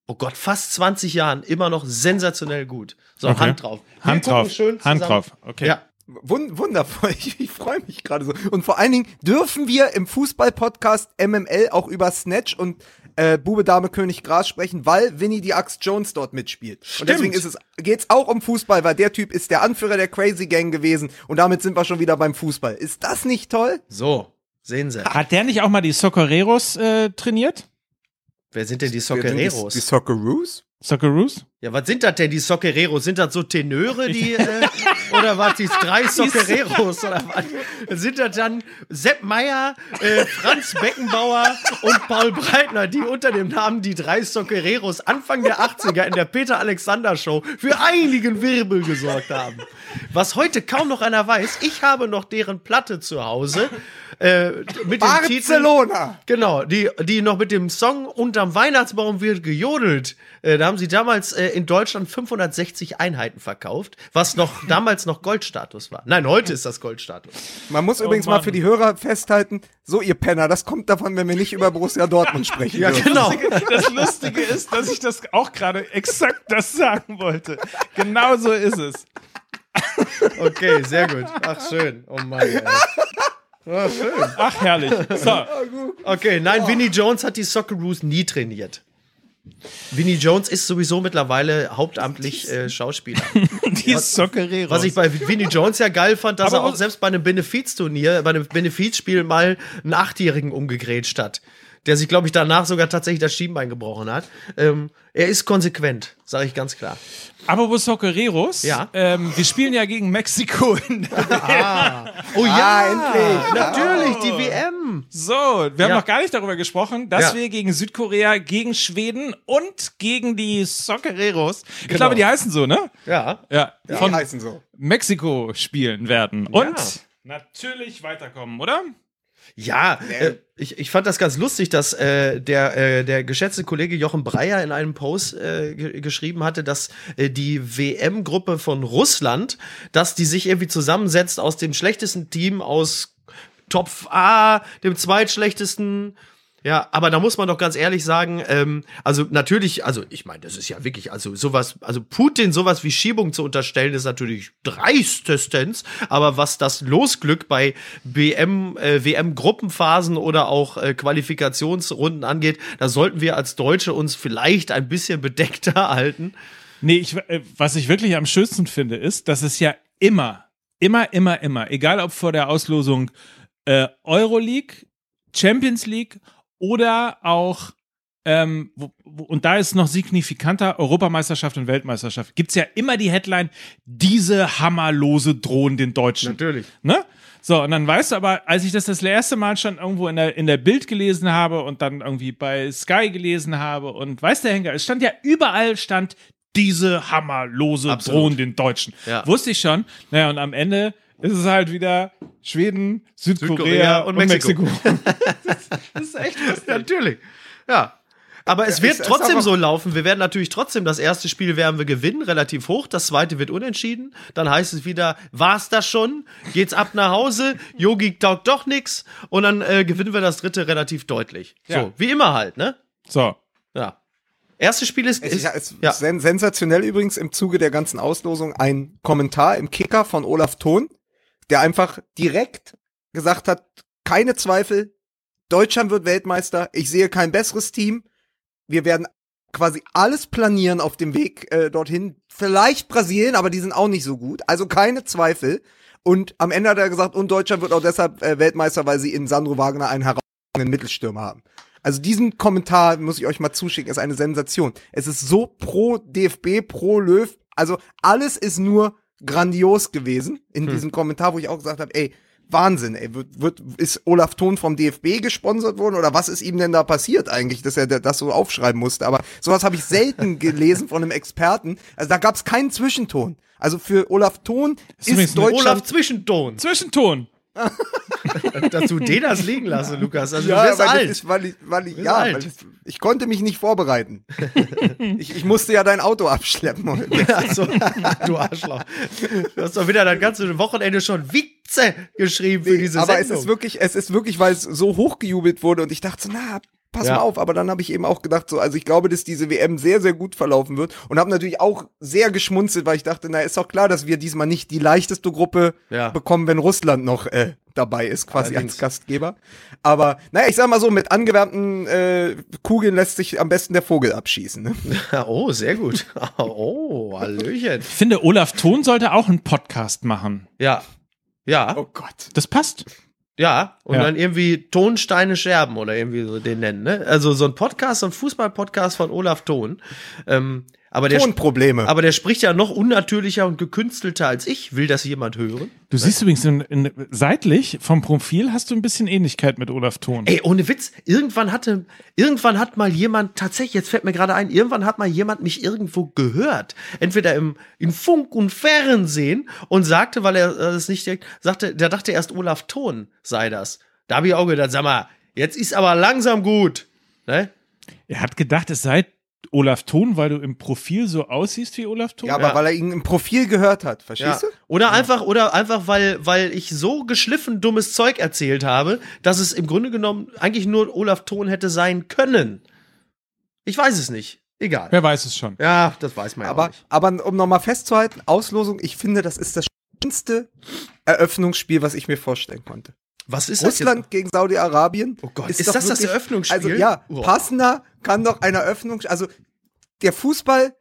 Speaker 2: oh Gott, fast 20 Jahren immer noch sensationell gut. So,
Speaker 1: Okay.
Speaker 2: Hand drauf. Wir
Speaker 1: Hand drauf.
Speaker 2: schön
Speaker 1: Hand drauf. Okay.
Speaker 2: Ja.
Speaker 3: Wun wundervoll, <laughs> ich, ich freue mich gerade so. Und vor allen Dingen dürfen wir im Fußball-Podcast MML auch über Snatch und äh, Bube, Dame, König, Gras sprechen, weil Winnie die Axt Jones dort mitspielt. Und deswegen ist es, geht's auch um Fußball, weil der Typ ist der Anführer der Crazy Gang gewesen und damit sind wir schon wieder beim Fußball. Ist das nicht toll?
Speaker 2: So, sehen Sie.
Speaker 1: Hat der nicht auch mal die Socorreros äh, trainiert?
Speaker 2: Wer sind denn die Soccereros?
Speaker 3: Die, die Socceroos?
Speaker 1: Socceroos?
Speaker 2: Ja, was sind das denn, die Soccereros? Sind das so Tenöre, die, äh, oder was, die drei Soccereros, oder was? Sind das dann Sepp Meier, äh, Franz Beckenbauer und Paul Breitner, die unter dem Namen die drei Soccereros Anfang der 80er in der Peter-Alexander-Show für einigen Wirbel gesorgt haben? Was heute kaum noch einer weiß, ich habe noch deren Platte zu Hause, äh, mit dem Titel
Speaker 3: Barcelona!
Speaker 2: Genau, die, die noch mit dem Song Unterm Weihnachtsbaum wird gejodelt. Äh, da haben sie damals äh, in Deutschland 560 Einheiten verkauft, was noch <laughs> damals noch Goldstatus war. Nein, heute ist das Goldstatus.
Speaker 3: Man muss übrigens
Speaker 1: Mann.
Speaker 3: mal für die Hörer festhalten, so ihr Penner, das kommt davon, wenn wir nicht über Borussia Dortmund sprechen. <laughs>
Speaker 2: Ja, genau.
Speaker 1: Das Lustige ist, dass ich das auch gerade exakt das sagen wollte. Genau so ist es.
Speaker 2: Okay, sehr gut. Ach, schön. Oh Mann. Ey. Oh, schön.
Speaker 1: Ach, herrlich. So,
Speaker 2: Okay, nein, Vinnie Jones hat die Socceroos nie trainiert. Vinnie Jones ist sowieso mittlerweile hauptamtlich äh, Schauspieler. <laughs>
Speaker 1: die Soccereros.
Speaker 2: Was ich bei Vinnie Jones ja geil fand, dass
Speaker 1: Aber
Speaker 2: er auch
Speaker 1: was-
Speaker 2: selbst bei einem Benefizturnier, bei einem Benefizspiel mal einen Achtjährigen umgegrätscht hat. Der sich, glaube ich, danach sogar tatsächlich das Schienbein gebrochen hat. Ähm, er ist konsequent, sage ich ganz klar.
Speaker 1: Aber wo Soccereros?
Speaker 2: Ja.
Speaker 1: Ähm, wir spielen ja gegen Mexiko. In
Speaker 2: Oh
Speaker 3: Ah, endlich.
Speaker 2: Natürlich, die WM.
Speaker 1: so, wir haben
Speaker 2: Ja.
Speaker 1: noch gar nicht darüber gesprochen, dass
Speaker 2: Ja.
Speaker 1: wir gegen Südkorea, gegen Schweden und gegen die Soccereros, ich
Speaker 2: Genau.
Speaker 1: glaube, die heißen so, ne?
Speaker 2: Ja.
Speaker 1: Ja,
Speaker 3: Die
Speaker 1: von
Speaker 3: heißen so.
Speaker 1: Mexiko spielen werden. Und natürlich weiterkommen, oder?
Speaker 2: Ja, äh, ich, ich fand das ganz lustig, dass äh, der, äh, der geschätzte Kollege Jochen Breyer in einem Post äh, ge geschrieben hatte, dass äh, die WM-Gruppe von Russland, dass die sich irgendwie zusammensetzt aus dem schlechtesten Team aus Topf A, dem zweitschlechtesten. Ja, aber da muss man doch ganz ehrlich sagen, ähm, also natürlich, also ich meine, das ist ja wirklich, also sowas, also Putin sowas wie Schiebung zu unterstellen, ist natürlich dreistestens, aber was das Losglück bei BM, äh, WM-Gruppenphasen oder auch äh, Qualifikationsrunden angeht, da sollten wir als Deutsche uns vielleicht ein bisschen bedeckter <laughs> halten.
Speaker 1: Nee, ich, äh, was ich wirklich am schönsten finde, ist, dass es ja immer, immer, immer, immer, egal ob vor der Auslosung äh, Euroleague, Champions League oder auch, ähm, wo, wo, und da ist noch signifikanter, Europameisterschaft und Weltmeisterschaft, gibt's ja immer die Headline, diese Hammerlose drohen den Deutschen.
Speaker 2: Natürlich.
Speaker 1: Ne? So, und dann weißt du aber, als ich das das erste Mal schon irgendwo in der, in der Bild gelesen habe und dann irgendwie bei Sky gelesen habe und weiß der Henker, es stand ja überall stand diese Hammerlose
Speaker 2: Absolut.
Speaker 1: drohen den Deutschen.
Speaker 2: Ja.
Speaker 1: Wusste ich schon. Naja, und am Ende ist es halt wieder Schweden, Südkorea,
Speaker 2: Südkorea
Speaker 1: und,
Speaker 2: und
Speaker 1: Mexiko.
Speaker 2: Mexiko. <laughs>
Speaker 1: das ist echt lustig. <laughs>
Speaker 2: Natürlich. Ja. Aber es wird
Speaker 3: ist- ist
Speaker 2: trotzdem
Speaker 3: aber-
Speaker 2: so laufen. Wir werden natürlich trotzdem das erste Spiel werden wir gewinnen, relativ hoch. Das zweite wird unentschieden. Dann heißt es wieder, war's das schon? Geht's ab nach Hause? Yogi taugt doch nix. Und dann äh, gewinnen wir das dritte relativ deutlich.
Speaker 1: Ja.
Speaker 2: So, wie immer halt, ne?
Speaker 1: So.
Speaker 2: Ja. Erstes Spiel ist,
Speaker 3: ist,
Speaker 2: ist
Speaker 3: ja,
Speaker 2: ja.
Speaker 3: ist sensationell übrigens im Zuge der ganzen Auslosung ein Kommentar im Kicker von Olaf Thon, der einfach direkt gesagt hat, keine Zweifel, Deutschland wird Weltmeister, ich sehe kein besseres Team, wir werden quasi alles planieren auf dem Weg äh, dorthin, vielleicht Brasilien, aber die sind auch nicht so gut, also keine Zweifel. Und am Ende hat er gesagt, und Deutschland wird auch deshalb äh, Weltmeister, weil sie in Sandro Wagner einen herausragenden Mittelstürmer haben. Also diesen Kommentar muss ich euch mal zuschicken, ist eine Sensation. Es ist so pro DFB, pro Löw, also alles ist nur grandios gewesen in diesem Kommentar, wo ich auch gesagt habe, ey, Wahnsinn, ey, wird, wird, ist Olaf Thon vom DFB gesponsert worden oder was ist ihm denn da passiert eigentlich, dass er das so aufschreiben musste? Aber sowas habe ich selten <laughs> gelesen von einem Experten. Also da gab es keinen Zwischenton. Also für Olaf Thon ist,
Speaker 1: ein
Speaker 3: Deutschland
Speaker 2: Olaf Zwischenton.
Speaker 1: Zwischenton. <laughs>
Speaker 2: Dass du den das liegen lassen, Lukas. Also
Speaker 3: Ja,
Speaker 2: du bist
Speaker 3: weil
Speaker 2: alt.
Speaker 3: Das ist, weil ich, weil ich, ja,
Speaker 2: alt.
Speaker 3: weil ich, ich konnte mich nicht vorbereiten. <laughs> ich, ich musste ja dein Auto abschleppen.
Speaker 2: Also, <laughs> du Arschloch. Du hast doch wieder das ganze Wochenende schon Witze geschrieben für diese
Speaker 3: Aber es
Speaker 2: Sendung.
Speaker 3: ist wirklich, es ist wirklich, weil es so hochgejubelt wurde und ich dachte so, na, pass
Speaker 2: Ja.
Speaker 3: mal auf, aber dann habe ich eben auch gedacht, so, also ich glaube, dass diese WM sehr, sehr gut verlaufen wird und habe natürlich auch sehr geschmunzelt, weil ich dachte, na, ist doch klar, dass wir diesmal nicht die leichteste Gruppe
Speaker 2: Ja.
Speaker 3: bekommen, wenn Russland noch äh, dabei ist, quasi
Speaker 2: Allerdings.
Speaker 3: als Gastgeber. Aber, naja, ich sag mal so, mit angewärmten äh, Kugeln lässt sich am besten der Vogel abschießen. Ne? <laughs>
Speaker 2: Oh, sehr gut. <laughs> Oh, Hallöchen.
Speaker 1: Ich finde, Olaf Thon sollte auch einen Podcast machen.
Speaker 2: Ja. Ja,
Speaker 3: Oh Gott.
Speaker 1: Das passt.
Speaker 2: Ja. Und
Speaker 1: Ja.
Speaker 2: dann irgendwie Tonsteine Scherben oder irgendwie so den nennen, ne? Also so ein Podcast, so ein Fußball-Podcast von Olaf Thon. Ähm, aber der,
Speaker 3: Tonprobleme.
Speaker 2: aber der spricht ja noch unnatürlicher und gekünstelter als ich. Will das jemand hören?
Speaker 1: Du siehst übrigens in, in, seitlich vom Profil hast du ein bisschen Ähnlichkeit mit Olaf Thon.
Speaker 2: Ey, ohne Witz, irgendwann hatte, irgendwann hat mal jemand, tatsächlich, jetzt fällt mir gerade ein, irgendwann hat mal jemand mich irgendwo gehört. Entweder im, in Funk und Fernsehen und sagte, weil er äh, es nicht denkt, sagte, der dachte erst Olaf Thon sei das. Da habe ich auch gedacht, sag mal, jetzt ist aber langsam gut. Ne?
Speaker 1: Er hat gedacht, es sei Olaf Thon, weil du im Profil so aussiehst wie Olaf Thon.
Speaker 3: ja, aber
Speaker 2: ja.
Speaker 3: weil er ihn im Profil gehört hat, verstehst
Speaker 2: Ja.
Speaker 3: du?
Speaker 2: Oder einfach, oder einfach, weil, weil ich so geschliffen dummes Zeug erzählt habe, dass es im Grunde genommen eigentlich nur Olaf Thon hätte sein können. Ich weiß es nicht. Egal.
Speaker 1: Wer weiß es schon.
Speaker 2: Ja, das weiß man ja auch
Speaker 3: Aber,
Speaker 2: nicht.
Speaker 3: aber um nochmal festzuhalten, Auslosung, ich finde, das ist das schönste Eröffnungsspiel, was ich mir vorstellen konnte.
Speaker 2: Was ist das
Speaker 3: Russland gegen Saudi-Arabien.
Speaker 2: Oh Gott, ist
Speaker 3: doch
Speaker 2: das das
Speaker 3: wirklich-
Speaker 2: Eröffnungsspiel?
Speaker 3: Also ja, passender kann doch eine Eröffnung, also der Fußball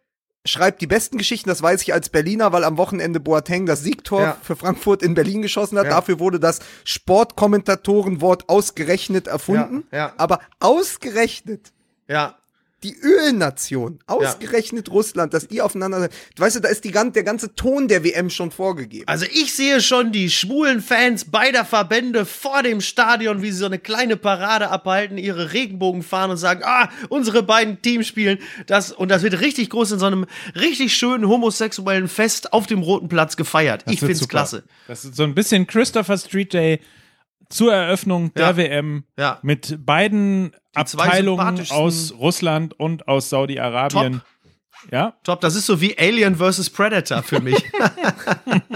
Speaker 3: schreibt die besten Geschichten, das weiß ich als Berliner, weil am Wochenende Boateng das Siegtor
Speaker 2: Ja.
Speaker 3: für Frankfurt in Berlin geschossen hat.
Speaker 2: Ja.
Speaker 3: Dafür wurde das Sportkommentatorenwort ausgerechnet erfunden.
Speaker 2: Ja.
Speaker 3: Aber ausgerechnet
Speaker 2: Ja,
Speaker 3: die Ölnation, ausgerechnet Russland, dass die aufeinander, weißt du, da ist die, gan- der ganze Ton der WM schon vorgegeben.
Speaker 2: also ich sehe schon die schwulen Fans beider Verbände vor dem Stadion, wie sie so eine kleine Parade abhalten, ihre Regenbogen fahren und sagen, ah, unsere beiden Teams spielen. Das, und das wird richtig groß in so einem richtig schönen homosexuellen Fest auf dem Roten Platz gefeiert.
Speaker 1: Das
Speaker 2: ich find's
Speaker 1: super.
Speaker 2: klasse.
Speaker 1: Das ist so ein bisschen Christopher Street Day zur Eröffnung der
Speaker 2: Ja.
Speaker 1: WM
Speaker 2: Ja.
Speaker 1: mit beiden
Speaker 2: zwei
Speaker 1: Abteilungen aus Russland und aus Saudi-Arabien. Ja,
Speaker 2: Top, das ist so wie Alien vs. Predator für mich. <laughs>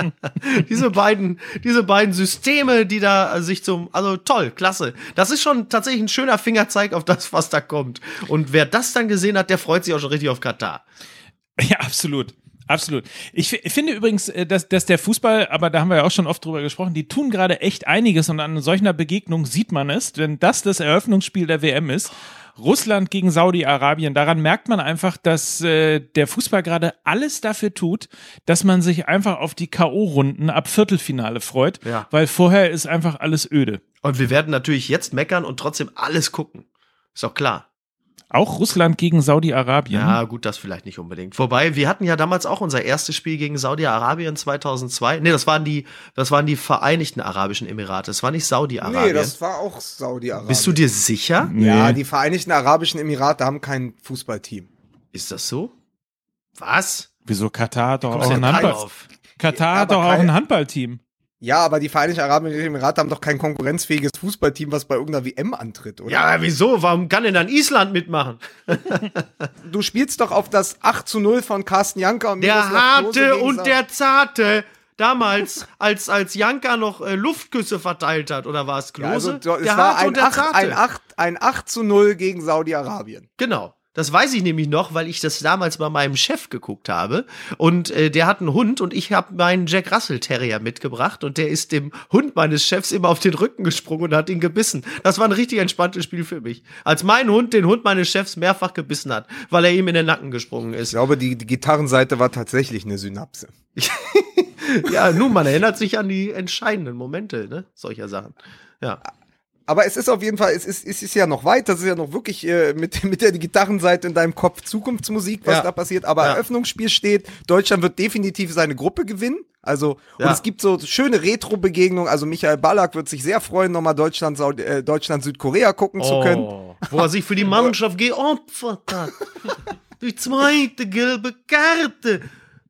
Speaker 2: <laughs> diese beiden, diese beiden Systeme, die da sich zum, also toll, klasse. Das ist schon tatsächlich ein schöner Fingerzeig auf das, was da kommt. Und wer das dann gesehen hat, der freut sich auch schon richtig auf Katar.
Speaker 1: Ja, absolut. Absolut. Ich fi- finde übrigens, äh, dass, dass der Fußball, aber da haben wir ja auch schon oft drüber gesprochen, die tun gerade echt einiges und an solcher Begegnung sieht man es, wenn das das Eröffnungsspiel der WM ist. Russland gegen Saudi-Arabien, daran merkt man einfach, dass äh, der Fußball gerade alles dafür tut, dass man sich einfach auf die K.O.-Runden ab Viertelfinale freut,
Speaker 2: Ja.
Speaker 1: weil vorher ist einfach alles öde.
Speaker 2: Und wir werden natürlich jetzt meckern und trotzdem alles gucken. Ist doch klar.
Speaker 1: Auch Russland gegen Saudi-Arabien.
Speaker 2: Ja, gut, das vielleicht nicht unbedingt. Wobei, wir hatten ja damals auch unser erstes Spiel gegen Saudi-Arabien 2002. Nee, das waren die, das waren die Vereinigten Arabischen Emirate. Das war nicht Saudi-Arabien.
Speaker 3: Nee, das war auch Saudi-Arabien.
Speaker 2: Bist du dir sicher?
Speaker 3: Ja,
Speaker 1: Nee.
Speaker 3: die Vereinigten Arabischen Emirate haben kein Fußballteam.
Speaker 2: Ist das so? Was?
Speaker 1: Wieso Katar hat doch auch ein
Speaker 2: denn
Speaker 1: Handball.
Speaker 2: drauf?
Speaker 1: Katar
Speaker 3: Ja,
Speaker 1: hat doch auch
Speaker 3: kein-
Speaker 1: ein Handballteam.
Speaker 3: Ja, aber die Vereinigten Arabischen Emirate haben doch kein konkurrenzfähiges Fußballteam, was bei irgendeiner WM antritt, oder?
Speaker 2: Ja, wieso? Warum kann denn dann Island mitmachen? <laughs>
Speaker 3: Du spielst doch auf das 8 zu 0 von Carsten Janker und
Speaker 2: Der harte und der zarte. Damals, als, als Janka noch äh, Luftküsse verteilt hat, oder war es Klose?
Speaker 3: Ja, also, so, es
Speaker 2: der
Speaker 3: war
Speaker 2: harte
Speaker 3: ein
Speaker 2: und der
Speaker 3: 8,
Speaker 2: zarte.
Speaker 3: ein, 8, ein 8 zu 0 gegen Saudi-Arabien.
Speaker 2: Genau. Das weiß ich nämlich noch, weil ich das damals bei meinem Chef geguckt habe. Und äh, der hat einen Hund und ich habe meinen Jack Russell Terrier mitgebracht und der ist dem Hund meines Chefs immer auf den Rücken gesprungen und hat ihn gebissen. Das war ein richtig entspanntes Spiel für mich. Als mein Hund den Hund meines Chefs mehrfach gebissen hat, weil er ihm in den Nacken gesprungen ist.
Speaker 3: Ich glaube, die, die Gitarrenseite war tatsächlich eine Synapse. <laughs>
Speaker 2: Ja, nun, man erinnert sich an die entscheidenden Momente, ne? Solcher Sachen. Ja.
Speaker 3: Aber es ist auf jeden Fall, es ist, es ist ja noch weit, das ist ja noch wirklich äh, mit, <laughs> mit der Gitarrenseite in deinem Kopf Zukunftsmusik, was
Speaker 2: Ja.
Speaker 3: da passiert. Aber
Speaker 2: Ja.
Speaker 3: Eröffnungsspiel steht, Deutschland wird definitiv seine Gruppe gewinnen. Also, und
Speaker 2: Ja.
Speaker 3: es gibt so schöne Retro-Begegnungen. Also Michael Ballack wird sich sehr freuen, nochmal Deutschland, äh, Deutschland, Südkorea gucken zu können.
Speaker 2: Oh, wo er sich für die <laughs> Mannschaft geopfert hat. <laughs> Die zweite gelbe Karte.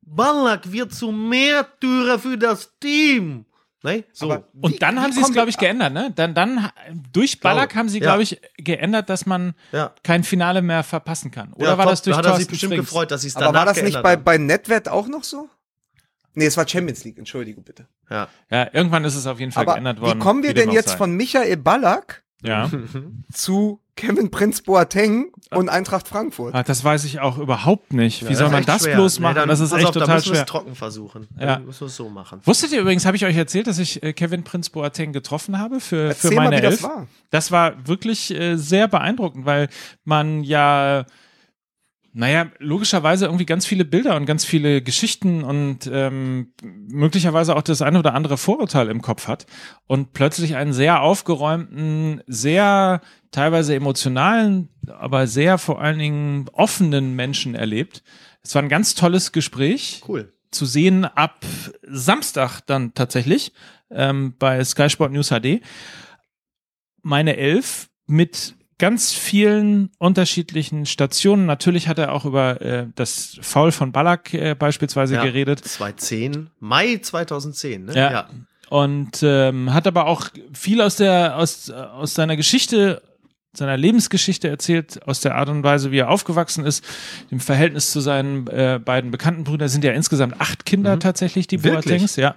Speaker 2: Ballack wird zum Märtyrer für das Team. Ne? So.
Speaker 3: Aber wie-
Speaker 1: Und dann
Speaker 3: wie
Speaker 1: haben sie es, glaube ich, geändert, ne? Dann, dann durch Ballack
Speaker 2: Glaube,
Speaker 1: haben sie,
Speaker 2: ja.
Speaker 1: glaube ich, geändert, dass man
Speaker 2: Ja.
Speaker 1: kein Finale mehr verpassen kann. Oder
Speaker 2: Ja,
Speaker 1: war
Speaker 2: top.
Speaker 1: das durch
Speaker 2: da hat er sich bestimmt
Speaker 1: Frings?
Speaker 2: gefreut, dass sie es
Speaker 3: Aber war das nicht bei,
Speaker 2: haben.
Speaker 3: bei NetWet auch noch so? Nee, es war Champions League, entschuldige bitte.
Speaker 2: Ja.
Speaker 1: Ja, irgendwann ist es auf jeden Fall
Speaker 3: Aber
Speaker 1: geändert
Speaker 3: wie
Speaker 1: worden.
Speaker 3: kommen wir
Speaker 1: wie
Speaker 3: denn jetzt
Speaker 1: sei.
Speaker 3: von Michael Ballack
Speaker 1: Ja. <laughs>
Speaker 3: zu Kevin Prinz Boateng und Eintracht Frankfurt.
Speaker 1: Ah, das weiß ich auch überhaupt nicht. Wie
Speaker 2: Ja,
Speaker 1: soll man das
Speaker 2: schwer.
Speaker 1: bloß
Speaker 2: Nee,
Speaker 1: machen?
Speaker 2: dann-
Speaker 1: das ist echt
Speaker 2: auf, da
Speaker 1: total
Speaker 2: müssen wir
Speaker 1: schwer.
Speaker 2: es trocken versuchen.
Speaker 1: Ja.
Speaker 2: Dann müssen wir es so machen.
Speaker 1: Wusstet ihr übrigens, habe ich euch erzählt, dass ich äh, Kevin Prinz Boateng getroffen habe für,
Speaker 3: Erzähl
Speaker 1: für
Speaker 3: mal,
Speaker 1: meine
Speaker 3: wie das
Speaker 1: Elf?
Speaker 3: war.
Speaker 1: Das war wirklich äh, sehr beeindruckend, weil man ja, naja, logischerweise irgendwie ganz viele Bilder und ganz viele Geschichten und ähm, möglicherweise auch das eine oder andere Vorurteil im Kopf hat und plötzlich einen sehr aufgeräumten, sehr teilweise emotionalen, aber sehr vor allen Dingen offenen Menschen erlebt. Es war ein ganz tolles Gespräch
Speaker 2: Cool.
Speaker 1: zu sehen ab Samstag dann tatsächlich ähm, bei Sky Sport News HD. Meine Elf mit ganz vielen unterschiedlichen Stationen. Natürlich hat er auch über äh, das Foul von Ballack äh, beispielsweise
Speaker 2: Ja.
Speaker 1: geredet.
Speaker 2: 2010, Mai 2010, ne?
Speaker 1: Ja. Und ähm, hat aber auch viel aus der aus, aus seiner Geschichte seiner Lebensgeschichte erzählt, aus der Art und Weise, wie er aufgewachsen ist, dem Verhältnis zu seinen äh, beiden bekannten Brüdern. Sind ja insgesamt acht Kinder tatsächlich, die
Speaker 2: Mhm.
Speaker 1: Boatengs, ja.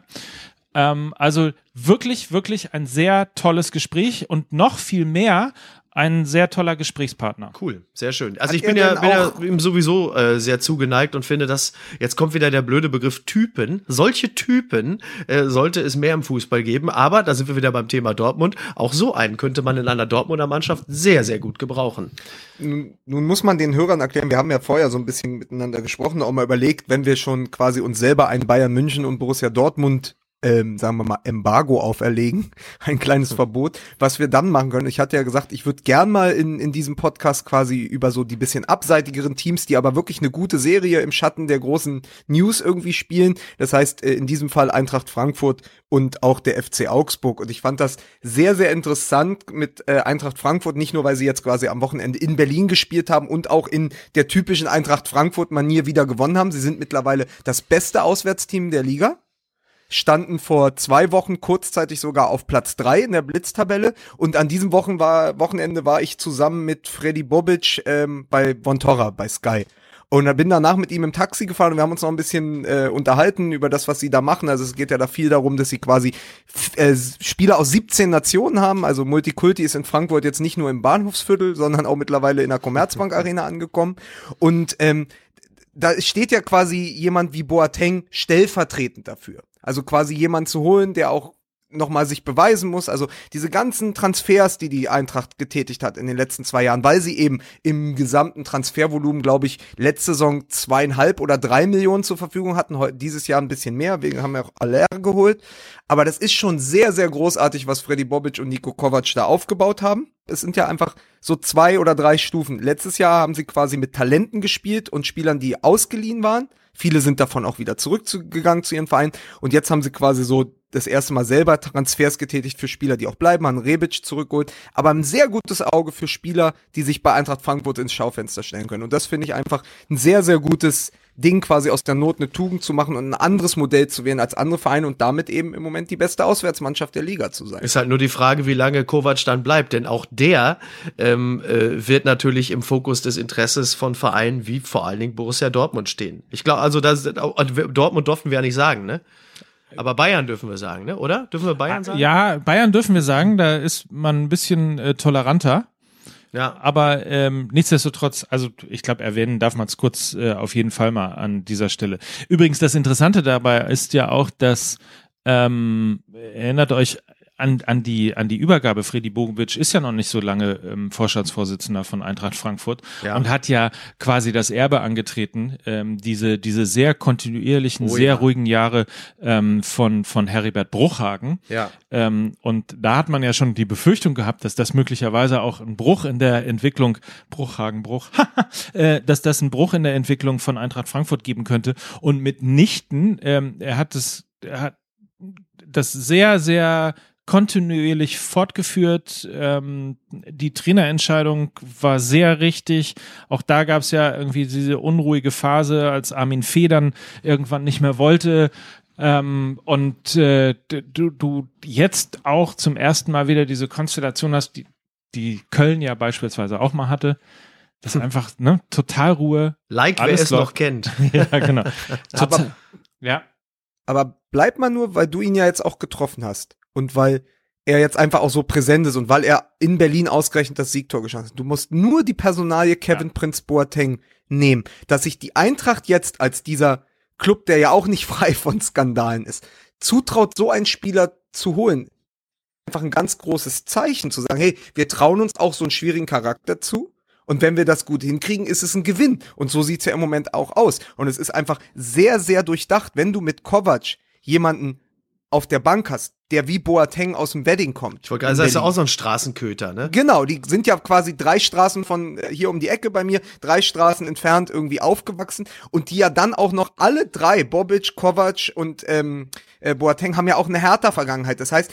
Speaker 1: Ähm, also wirklich, wirklich ein sehr tolles Gespräch und noch viel mehr ein sehr toller Gesprächspartner.
Speaker 2: Cool, sehr schön. Also
Speaker 3: Hat
Speaker 2: ich bin ja, bin ja
Speaker 3: auch-
Speaker 2: ihm sowieso äh, sehr zugeneigt und finde, dass jetzt kommt wieder der blöde Begriff Typen. Solche Typen äh, sollte es mehr im Fußball geben, aber da sind wir wieder beim Thema Dortmund. Auch so einen könnte man in einer Dortmunder Mannschaft sehr, sehr gut gebrauchen.
Speaker 3: Nun, nun muss man den Hörern erklären, wir haben ja vorher so ein bisschen miteinander gesprochen, auch mal überlegt, wenn wir schon quasi uns selber ein Bayern München und Borussia Dortmund ähm, sagen wir mal, Embargo auferlegen, <laughs> ein kleines Verbot, was wir dann machen können. Ich hatte ja gesagt, ich würde gern mal in, in diesem Podcast quasi über so die bisschen abseitigeren Teams, die aber wirklich eine gute Serie im Schatten der großen News irgendwie spielen. Das heißt, äh, in diesem Fall Eintracht Frankfurt und auch der FC Augsburg. Und ich fand das sehr, sehr interessant mit äh, Eintracht Frankfurt, nicht nur, weil sie jetzt quasi am Wochenende in Berlin gespielt haben und auch in der typischen Eintracht Frankfurt-Manier wieder gewonnen haben. Sie sind mittlerweile das beste Auswärtsteam der Liga standen vor zwei Wochen kurzzeitig sogar auf Platz drei in der Blitztabelle und an diesem Wochen war, Wochenende war ich zusammen mit Freddy Bobic ähm, bei Vontora bei Sky. Und bin danach mit ihm im Taxi gefahren und wir haben uns noch ein bisschen äh, unterhalten über das, was sie da machen. Also es geht ja da viel darum, dass sie quasi äh, Spieler aus 17 Nationen haben. Also Multikulti ist in Frankfurt jetzt nicht nur im Bahnhofsviertel, sondern auch mittlerweile in der Commerzbank Arena angekommen. Und ähm, da steht ja quasi jemand wie Boateng stellvertretend dafür. Also quasi jemand zu holen, der auch nochmal sich beweisen muss. Also diese ganzen Transfers, die die Eintracht getätigt hat in den letzten zwei Jahren, weil sie eben im gesamten Transfervolumen, glaube ich, letzte Saison zweieinhalb oder drei Millionen zur Verfügung hatten, dieses Jahr ein bisschen mehr, wegen haben wir auch Aller geholt. Aber das ist schon sehr, sehr großartig, was Freddy Bobic und Nico Kovac da aufgebaut haben. Es sind ja einfach so zwei oder drei Stufen. Letztes Jahr haben sie quasi mit Talenten gespielt und Spielern, die ausgeliehen waren. Viele sind davon auch wieder zurückgegangen zu ihren Vereinen. Und jetzt haben sie quasi so das erste Mal selber Transfers getätigt für Spieler, die auch bleiben, haben Rebic zurückgeholt, aber ein sehr gutes Auge für Spieler, die sich bei Eintracht Frankfurt ins Schaufenster stellen können. Und das finde ich einfach ein sehr, sehr gutes Ding, quasi aus der Not eine Tugend zu machen und ein anderes Modell zu wählen als andere Vereine und damit eben im Moment die beste Auswärtsmannschaft der Liga zu sein.
Speaker 2: Ist halt nur die Frage, wie lange Kovac dann bleibt, denn auch der ähm, äh, wird natürlich im Fokus des Interesses von Vereinen wie vor allen Dingen Borussia Dortmund stehen. Ich glaube, also das, Dortmund durften wir ja nicht sagen, ne? Aber Bayern dürfen wir sagen, ne? Oder? Dürfen wir Bayern sagen?
Speaker 1: Ja, Bayern dürfen wir sagen, da ist man ein bisschen äh, toleranter.
Speaker 2: Ja.
Speaker 1: Aber ähm, nichtsdestotrotz, also ich glaube, erwähnen darf man es kurz äh, auf jeden Fall mal an dieser Stelle. Übrigens, das Interessante dabei ist ja auch, dass ähm, erinnert euch an, an, die, an die Übergabe. Freddy Bogovic ist ja noch nicht so lange ähm, Vorstandsvorsitzender von Eintracht Frankfurt
Speaker 2: Ja.
Speaker 1: und hat ja quasi das Erbe angetreten, ähm, diese, diese sehr kontinuierlichen,
Speaker 2: Oh
Speaker 1: sehr
Speaker 2: ja.
Speaker 1: ruhigen Jahre ähm, von, von Heribert Bruchhagen.
Speaker 2: Ja.
Speaker 1: Ähm, und da hat man ja schon die Befürchtung gehabt, dass das möglicherweise auch ein Bruch in der Entwicklung, Bruchhagen, Bruch, <laughs> äh, dass das ein Bruch in der Entwicklung von Eintracht Frankfurt geben könnte. Und mitnichten, ähm, er hat es, er hat das sehr, sehr kontinuierlich fortgeführt. Ähm, die Trainerentscheidung war sehr richtig. Auch da gab es ja irgendwie diese unruhige Phase, als Armin Federn irgendwann nicht mehr wollte. Ähm, und äh, du, du jetzt auch zum ersten Mal wieder diese Konstellation hast, die, die Köln ja beispielsweise auch mal hatte. Das ist einfach, ne, total Ruhe.
Speaker 2: Like, wer es noch kennt. <laughs>
Speaker 1: ja, genau.
Speaker 3: Aber-
Speaker 1: ja.
Speaker 3: Aber bleib mal nur, weil du ihn ja jetzt auch getroffen hast und weil er jetzt einfach auch so präsent ist und weil er in Berlin ausgerechnet das Siegtor geschossen hat. Du musst nur die Personalie Kevin Prinz Boateng nehmen, dass sich die Eintracht jetzt als dieser Club, der ja auch nicht <laughs> frei von Skandalen ist, zutraut, so einen Spieler zu holen. Einfach ein ganz großes Zeichen zu sagen, hey, wir trauen uns auch so einen schwierigen Charakter zu. Und wenn wir das gut hinkriegen, ist es ein Gewinn. Und so sieht's ja im Moment auch aus. Und es ist einfach sehr, sehr durchdacht, wenn du mit Kovac jemanden auf der Bank hast, der wie Boateng aus dem Wedding kommt.
Speaker 2: Ich wollte gerade sagen, ist ja auch so ein Straßenköter, ne?
Speaker 3: Genau, die sind ja quasi drei Straßen von äh, hier um die Ecke bei mir, drei Straßen entfernt irgendwie aufgewachsen und die ja dann auch noch alle drei, Bobic, Kovac und ähm, äh, Boateng, haben ja auch eine härter Vergangenheit. Das heißt,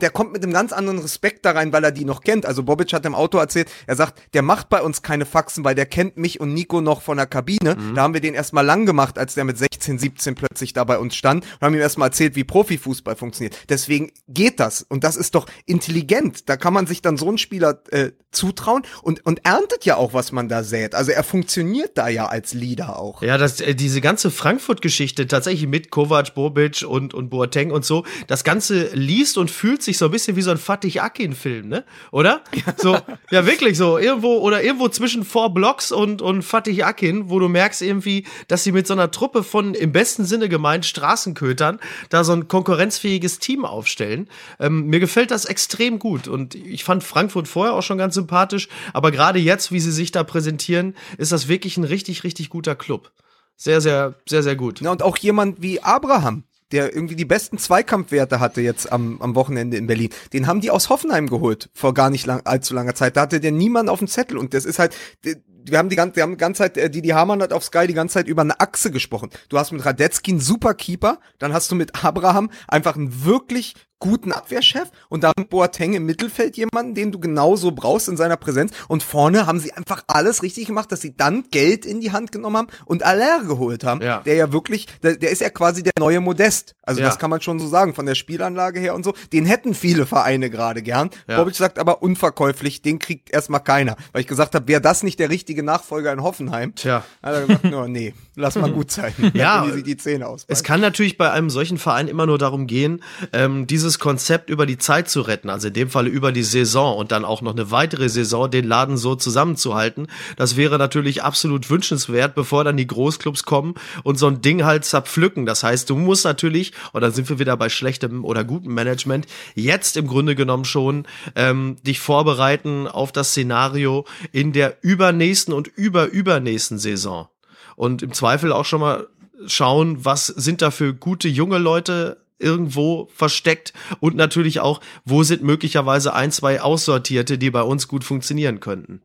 Speaker 3: der kommt mit einem ganz anderen Respekt da rein, weil er die noch kennt. Also Bobic hat im Auto erzählt, er sagt, der macht bei uns keine Faxen, weil der kennt mich und Nico noch von der Kabine. Da haben wir den erstmal lang gemacht, als der mit 16, 17 plötzlich da bei uns stand und haben ihm erstmal erzählt, wie Profifußball funktioniert. Deswegen geht das und das ist doch intelligent. Da kann man sich dann so einen Spieler äh, zutrauen und, und erntet ja auch, was man da sät. Also er funktioniert da ja als Leader auch.
Speaker 2: Ja, das, äh, diese ganze Frankfurt-Geschichte tatsächlich mit Kovac, Bobic und, und Boateng und so, das Ganze liest und fühlt sich so ein bisschen wie so ein Fatih Akin-Film, ne? Oder? So, ja, wirklich so, irgendwo, oder irgendwo zwischen Four Blocks und, und Fatih Akin, wo du merkst irgendwie, dass sie mit so einer Truppe von, im besten Sinne gemeint, Straßenkötern, da so ein konkurrenzfähiges Team aufstellen. Ähm, mir gefällt das extrem gut und ich fand Frankfurt vorher auch schon ganz sympathisch, aber gerade jetzt, wie sie sich da präsentieren, ist das wirklich ein richtig, richtig guter Club. Sehr, sehr, sehr, sehr gut.
Speaker 3: Ja, und auch jemand wie Abraham, der irgendwie die besten Zweikampfwerte hatte jetzt am, am Wochenende in Berlin. Den haben die aus Hoffenheim geholt vor gar nicht lang, allzu langer Zeit. Da hatte der niemand auf dem Zettel und das ist halt, wir haben die ganze, wir haben die ganze Zeit, äh, Didi Hamann hat auf Sky die ganze Zeit über eine Achse gesprochen. Du hast mit Radetzky einen super Keeper, dann hast du mit Abraham einfach einen wirklich guten Abwehrchef und dann mit Boateng im Mittelfeld jemanden, den du genauso brauchst in seiner Präsenz und vorne haben sie einfach alles richtig gemacht, dass sie dann Geld in die Hand genommen haben und Allaire geholt haben,
Speaker 2: Ja.
Speaker 3: der ja wirklich, der, der ist ja quasi der neue Modest. Also
Speaker 2: Ja.
Speaker 3: das kann man schon so sagen, von der Spielanlage her und so. Den hätten viele Vereine gerade gern.
Speaker 2: Ja.
Speaker 3: Bobic sagt aber unverkäuflich, den kriegt erstmal keiner. Weil ich gesagt habe, wäre das nicht der richtige Nachfolger in Hoffenheim?
Speaker 2: Tja.
Speaker 3: Hat er gesagt, no, nee, lass mal gut sein. <laughs>
Speaker 2: Ja,
Speaker 3: die sich die Zähne aus.
Speaker 2: Es kann natürlich bei einem solchen Verein immer nur darum gehen, ähm, dieses Konzept über die Zeit zu retten, also in dem Falle über die Saison und dann auch noch eine weitere Saison den Laden so zusammenzuhalten. Das wäre natürlich absolut wünschenswert, bevor dann die Großclubs kommen und so ein Ding halt zerpflücken. Das heißt, du musst natürlich, und dann sind wir wieder bei schlechtem oder gutem Management, jetzt im Grunde genommen schon ähm, dich vorbereiten auf das Szenario in der übernächsten und überübernächsten Saison. Und im Zweifel auch schon mal schauen, was sind da für gute junge Leute irgendwo versteckt und natürlich auch, wo sind möglicherweise ein, zwei Aussortierte, die bei uns gut funktionieren könnten.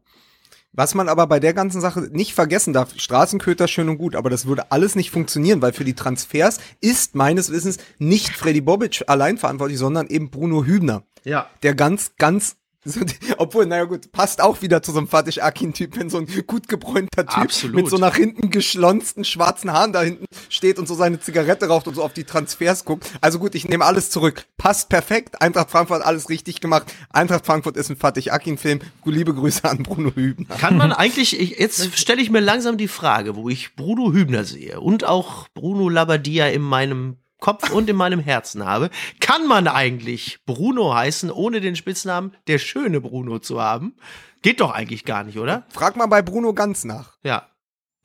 Speaker 3: Was man aber bei der ganzen Sache nicht vergessen darf, Straßenköter schön und gut, aber das würde alles nicht funktionieren, weil für die Transfers ist meines Wissens nicht Freddy Bobic allein verantwortlich, sondern eben Bruno Hübner.
Speaker 2: Ja.
Speaker 3: Der ganz, ganz, so, obwohl, naja gut, passt auch wieder zu so einem Fatih Akin-Typ, wenn so ein gut gebräunter Typ
Speaker 2: Absolut.
Speaker 3: mit so nach hinten geschlonzten schwarzen Haaren da hinten steht und so seine Zigarette raucht und so auf die Transfers guckt. Also gut, ich nehme alles zurück. Passt perfekt. Eintracht Frankfurt hat alles richtig gemacht. Eintracht Frankfurt ist ein Fatih Akin-Film. Liebe Grüße an Bruno Hübner.
Speaker 2: Kann man <laughs> eigentlich, ich, jetzt stelle ich mir langsam die Frage, wo ich Bruno Hübner sehe und auch Bruno Labbadia in meinem Kopf und in meinem Herzen habe, kann man eigentlich Bruno heißen, ohne den Spitznamen der schöne Bruno zu haben? Geht doch eigentlich gar nicht, oder?
Speaker 3: Frag mal bei Bruno ganz nach.
Speaker 2: Ja.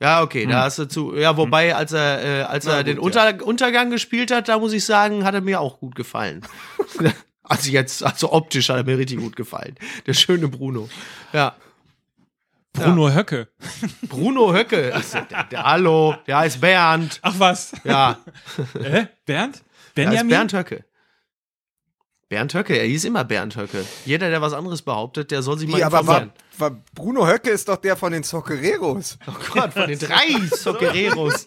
Speaker 2: Ja, okay,
Speaker 3: Hm.
Speaker 2: da hast du zu. Ja, wobei, als er, äh, als er
Speaker 3: Na
Speaker 2: den
Speaker 3: gut,
Speaker 2: Unter Untergang gespielt hat, da muss ich sagen, hat er mir auch gut gefallen. <laughs> also jetzt, also optisch hat er mir richtig gut gefallen. Der schöne Bruno. Ja. <laughs>
Speaker 1: Bruno Höcke.
Speaker 2: Bruno Höcke. Also, der, der, hallo, der heißt Bernd.
Speaker 1: Ach was.
Speaker 2: Ja, <laughs>
Speaker 1: Äh? Bernd?
Speaker 2: der heißt
Speaker 1: Benjamin?
Speaker 2: Bernd Höcke. Bernd Höcke, er hieß immer Bernd Höcke. Jeder, der was anderes behauptet, der soll sich mal
Speaker 3: aber war, war Bruno Höcke ist doch der von den Soccereros.
Speaker 2: Oh Gott, von den drei <laughs> Soccereros.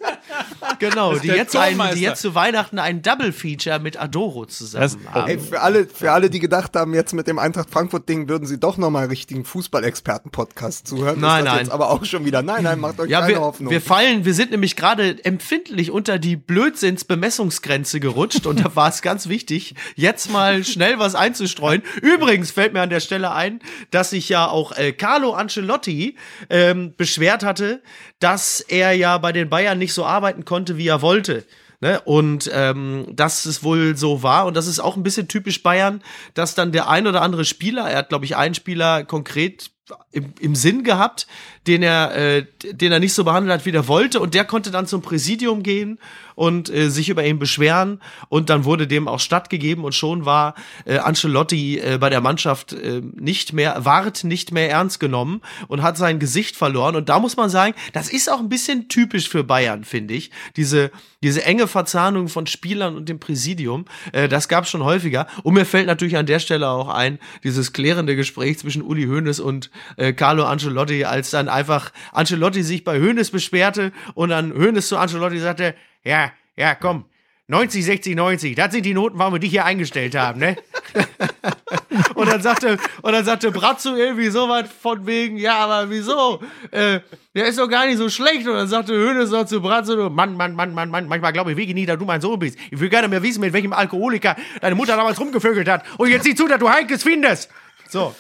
Speaker 2: <laughs> Genau, die jetzt, ein, die jetzt zu Weihnachten ein Double-Feature mit Adoro zusammen
Speaker 1: Das-
Speaker 2: haben.
Speaker 3: Ey, für alle, für alle, die gedacht haben, jetzt mit dem Eintracht Frankfurt-Ding würden sie doch nochmal richtigen Fußballexperten-Podcast zuhören.
Speaker 2: Nein,
Speaker 3: ist das
Speaker 2: nein.
Speaker 3: Jetzt aber auch schon wieder. Nein, nein, macht euch
Speaker 2: Ja,
Speaker 3: keine
Speaker 2: wir,
Speaker 3: Hoffnung.
Speaker 2: wir fallen, wir sind nämlich gerade empfindlich unter die Blödsinnsbemessungsgrenze gerutscht und da war es ganz wichtig, jetzt mal schnell was einzustreuen. Übrigens fällt mir an der Stelle ein, dass sich ja auch äh, Carlo Ancelotti ähm, beschwert hatte, dass er ja bei den Bayern nicht so arbeiten konnte, wie er wollte. Ne? Und ähm, dass es wohl so war, und das ist auch ein bisschen typisch Bayern, dass dann der ein oder andere Spieler, er hat, glaube ich, einen Spieler konkret im, im Sinn gehabt, den er, äh, den er nicht so behandelt hat, wie er wollte, und der konnte dann zum Präsidium gehen und äh, sich über ihn beschweren, und dann wurde dem auch stattgegeben, und schon war äh, Ancelotti äh, bei der Mannschaft äh, nicht mehr, ward nicht mehr ernst genommen und hat sein Gesicht verloren, und da muss man sagen, das ist auch ein bisschen typisch für Bayern, finde ich, diese, diese enge Verzahnung von Spielern und dem Präsidium, äh, das gab schon häufiger, und mir fällt natürlich an der Stelle auch ein, dieses klärende Gespräch zwischen Uli Hoeneß und äh, Carlo Ancelotti, als dann einfach Ancelotti sich bei Hoeneß beschwerte und dann Hoeneß zu Ancelotti sagte, ja, ja, komm, 90, 60, 90, das sind die Noten, warum wir dich hier eingestellt haben, ne? <laughs> und dann sagte, und dann sagte Brazzo irgendwie so was von wegen, ja, aber wieso? Äh, der ist doch gar nicht so schlecht. Und dann sagte Hönes noch zu Brazzo, Mann, Mann, Mann, Mann, Mann, manchmal glaube ich wirklich nie, dass du mein Sohn bist. Ich will gerne mehr wissen, mit welchem Alkoholiker deine Mutter damals rumgevögelt hat. Und jetzt sieh zu, dass du Heinkes findest. So.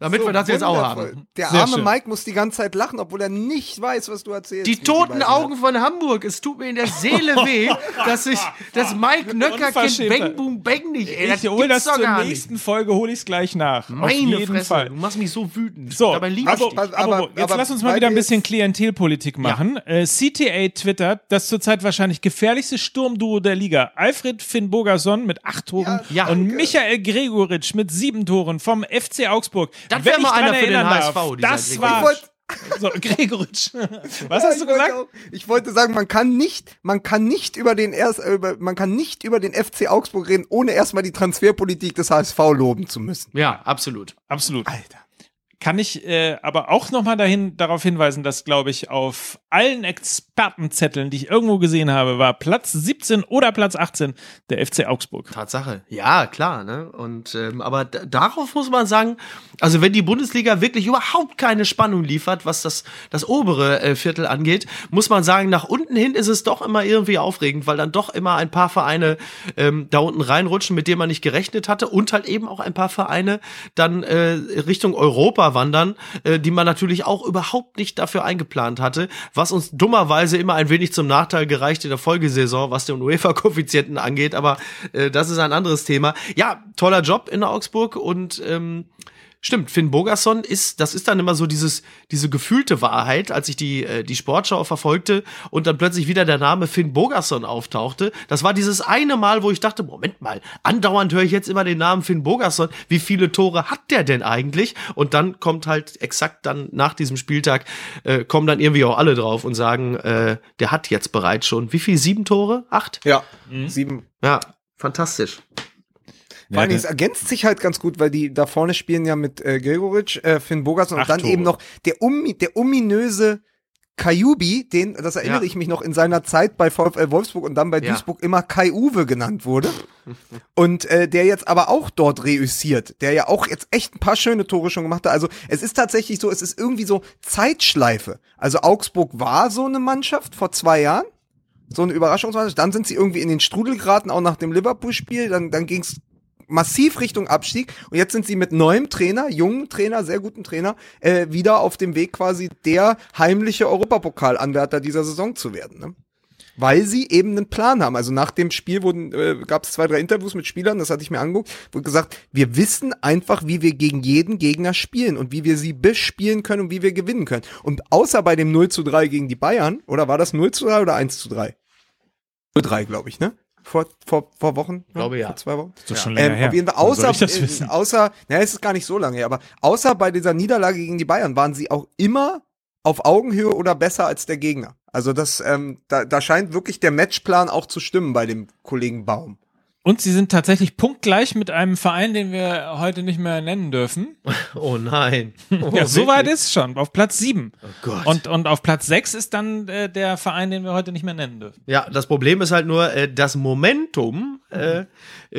Speaker 2: Damit
Speaker 3: So,
Speaker 2: wir das jetzt auch haben.
Speaker 3: Der
Speaker 1: Sehr
Speaker 3: arme
Speaker 1: schön.
Speaker 3: Mike muss die ganze Zeit lachen, obwohl er nicht weiß, was du erzählst.
Speaker 2: Die toten. Augen von Hamburg. Es tut mir in der Seele weh, <laughs> dass ich, dass Mike Nöcker kennt. Bang Boom Bang nicht. Ey,
Speaker 1: Ich hole das
Speaker 2: gibt's doch
Speaker 1: zur nächsten
Speaker 2: nicht.
Speaker 1: Folge, hole ich es gleich nach. Auf
Speaker 2: Meine
Speaker 1: jeden
Speaker 2: Fresse,
Speaker 1: Fall.
Speaker 2: du machst mich so wütend.
Speaker 1: So,
Speaker 2: Dabei liebe ich
Speaker 1: aber,
Speaker 2: dich.
Speaker 1: aber,
Speaker 3: aber-
Speaker 1: jetzt
Speaker 3: aber
Speaker 1: lass uns mal wieder ein bisschen Klientelpolitik machen. Äh, CTA twittert, das zurzeit wahrscheinlich gefährlichste Sturmduo der Liga. Alfred Finn Bogerson mit acht Toren
Speaker 2: Ja.
Speaker 1: und Michael Gregoritsch mit sieben Toren vom FC Augsburg.
Speaker 2: Das
Speaker 1: Wenn
Speaker 2: wär mal
Speaker 1: ich
Speaker 2: einer für den HSV,
Speaker 1: Das
Speaker 2: Gregoritsch.
Speaker 1: war
Speaker 3: Ich wollte-
Speaker 1: so, <laughs> Gregoritsch. Was
Speaker 3: Ja,
Speaker 1: hast du
Speaker 3: ich wollte
Speaker 1: gesagt?
Speaker 3: auch- Ich wollte sagen, man kann nicht, man kann nicht über den erst, äh, über, man kann nicht über den FC Augsburg reden, ohne erstmal die Transferpolitik des HSV loben zu müssen.
Speaker 2: Ja, absolut.
Speaker 1: Absolut.
Speaker 3: Alter.
Speaker 1: Kann ich äh, aber auch nochmal dahin darauf hinweisen, dass, glaube ich, auf allen Expertenzetteln, die ich irgendwo gesehen habe, war Platz 17 oder Platz 18 der FC Augsburg.
Speaker 2: Tatsache. Ja, klar, ne? Und ähm, aber darauf muss man sagen, also wenn die Bundesliga wirklich überhaupt keine Spannung liefert, was das das obere äh, Viertel angeht, muss man sagen, nach unten hin ist es doch immer irgendwie aufregend, weil dann doch immer ein paar Vereine ähm, da unten reinrutschen, mit denen man nicht gerechnet hatte und halt eben auch ein paar Vereine dann äh, Richtung Europa wandern, äh, die man natürlich auch überhaupt nicht dafür eingeplant hatte, was uns dummerweise immer ein wenig zum Nachteil gereicht in der Folgesaison, was den UEFA-Koeffizienten angeht, aber äh, das ist ein anderes Thema. Ja, toller Job in Augsburg und ähm, Stimmt, Finn Bogerson ist, das ist dann immer so dieses, diese gefühlte Wahrheit, als ich die, äh, die Sportschau verfolgte und dann plötzlich wieder der Name Finn Bogerson auftauchte. Das war dieses eine Mal, wo ich dachte, Moment mal, andauernd höre ich jetzt immer den Namen Finn Bogerson. Wie viele Tore hat der denn eigentlich? Und dann kommt halt exakt dann nach diesem Spieltag, äh, kommen dann irgendwie auch alle drauf und sagen, äh, der hat jetzt bereits schon, wie viel? Sieben Tore? Acht?
Speaker 3: Ja. Sieben.
Speaker 2: Ja, fantastisch.
Speaker 3: Vor allem, es ergänzt sich halt ganz gut, weil die da vorne spielen ja mit äh, Gregoritsch, äh, Finn Bogerson und dann
Speaker 1: Tore.
Speaker 3: eben noch der, um, der ominöse Kajubi, den, das erinnere
Speaker 2: Ja.
Speaker 3: ich mich noch, in seiner Zeit bei VfL Wolfsburg und dann bei
Speaker 2: Ja.
Speaker 3: Duisburg immer Kai Uwe genannt wurde. und äh, der jetzt aber auch dort reüssiert, der ja auch jetzt echt ein paar schöne Tore schon gemacht hat. Also es ist tatsächlich so, es ist irgendwie so Zeitschleife. Also Augsburg war so eine Mannschaft vor zwei Jahren. So eine Überraschungsmannschaft. Dann sind sie irgendwie in den Strudel geraten, auch nach dem Liverpool-Spiel. Dann, dann ging's massiv Richtung Abstieg und jetzt sind sie mit neuem Trainer, jungen Trainer, sehr guten Trainer, äh, wieder auf dem Weg quasi der heimliche Europapokalanwärter dieser Saison zu werden. Ne? Weil sie eben einen Plan haben. Also nach dem Spiel wurden, äh, gab es zwei, drei Interviews mit Spielern, das hatte ich mir angeguckt, wurde gesagt, wir wissen einfach, wie wir gegen jeden Gegner spielen und wie wir sie bespielen können und wie wir gewinnen können. Und außer bei dem 0 zu 3 gegen die Bayern, oder war das 0 zu 3 oder 1 zu 3? 0 3, glaube ich, ne? Vor, vor, vor Wochen?
Speaker 2: Glaube, ja.
Speaker 3: Vor zwei Wochen?
Speaker 1: Das ist schon länger
Speaker 3: Ähm,
Speaker 1: her.
Speaker 3: auf jeden Fall, außer,
Speaker 1: ich
Speaker 3: äh, außer, naja, es ist gar nicht so lange her, aber außer bei dieser Niederlage gegen die Bayern waren sie auch immer auf Augenhöhe oder besser als der Gegner. Also das, ähm, da, da scheint wirklich der Matchplan auch zu stimmen bei dem Kollegen Baum.
Speaker 1: Und sie sind tatsächlich punktgleich mit einem Verein, den wir heute nicht mehr nennen dürfen. <laughs>
Speaker 2: Oh nein. <laughs> Oh,
Speaker 1: ja, so weit ist es schon. Auf Platz 7.
Speaker 2: Oh Gott.
Speaker 1: Und, und auf Platz 6 ist dann äh, der Verein, den wir heute nicht mehr nennen dürfen.
Speaker 2: Ja, das Problem ist halt nur, äh, das Momentum äh,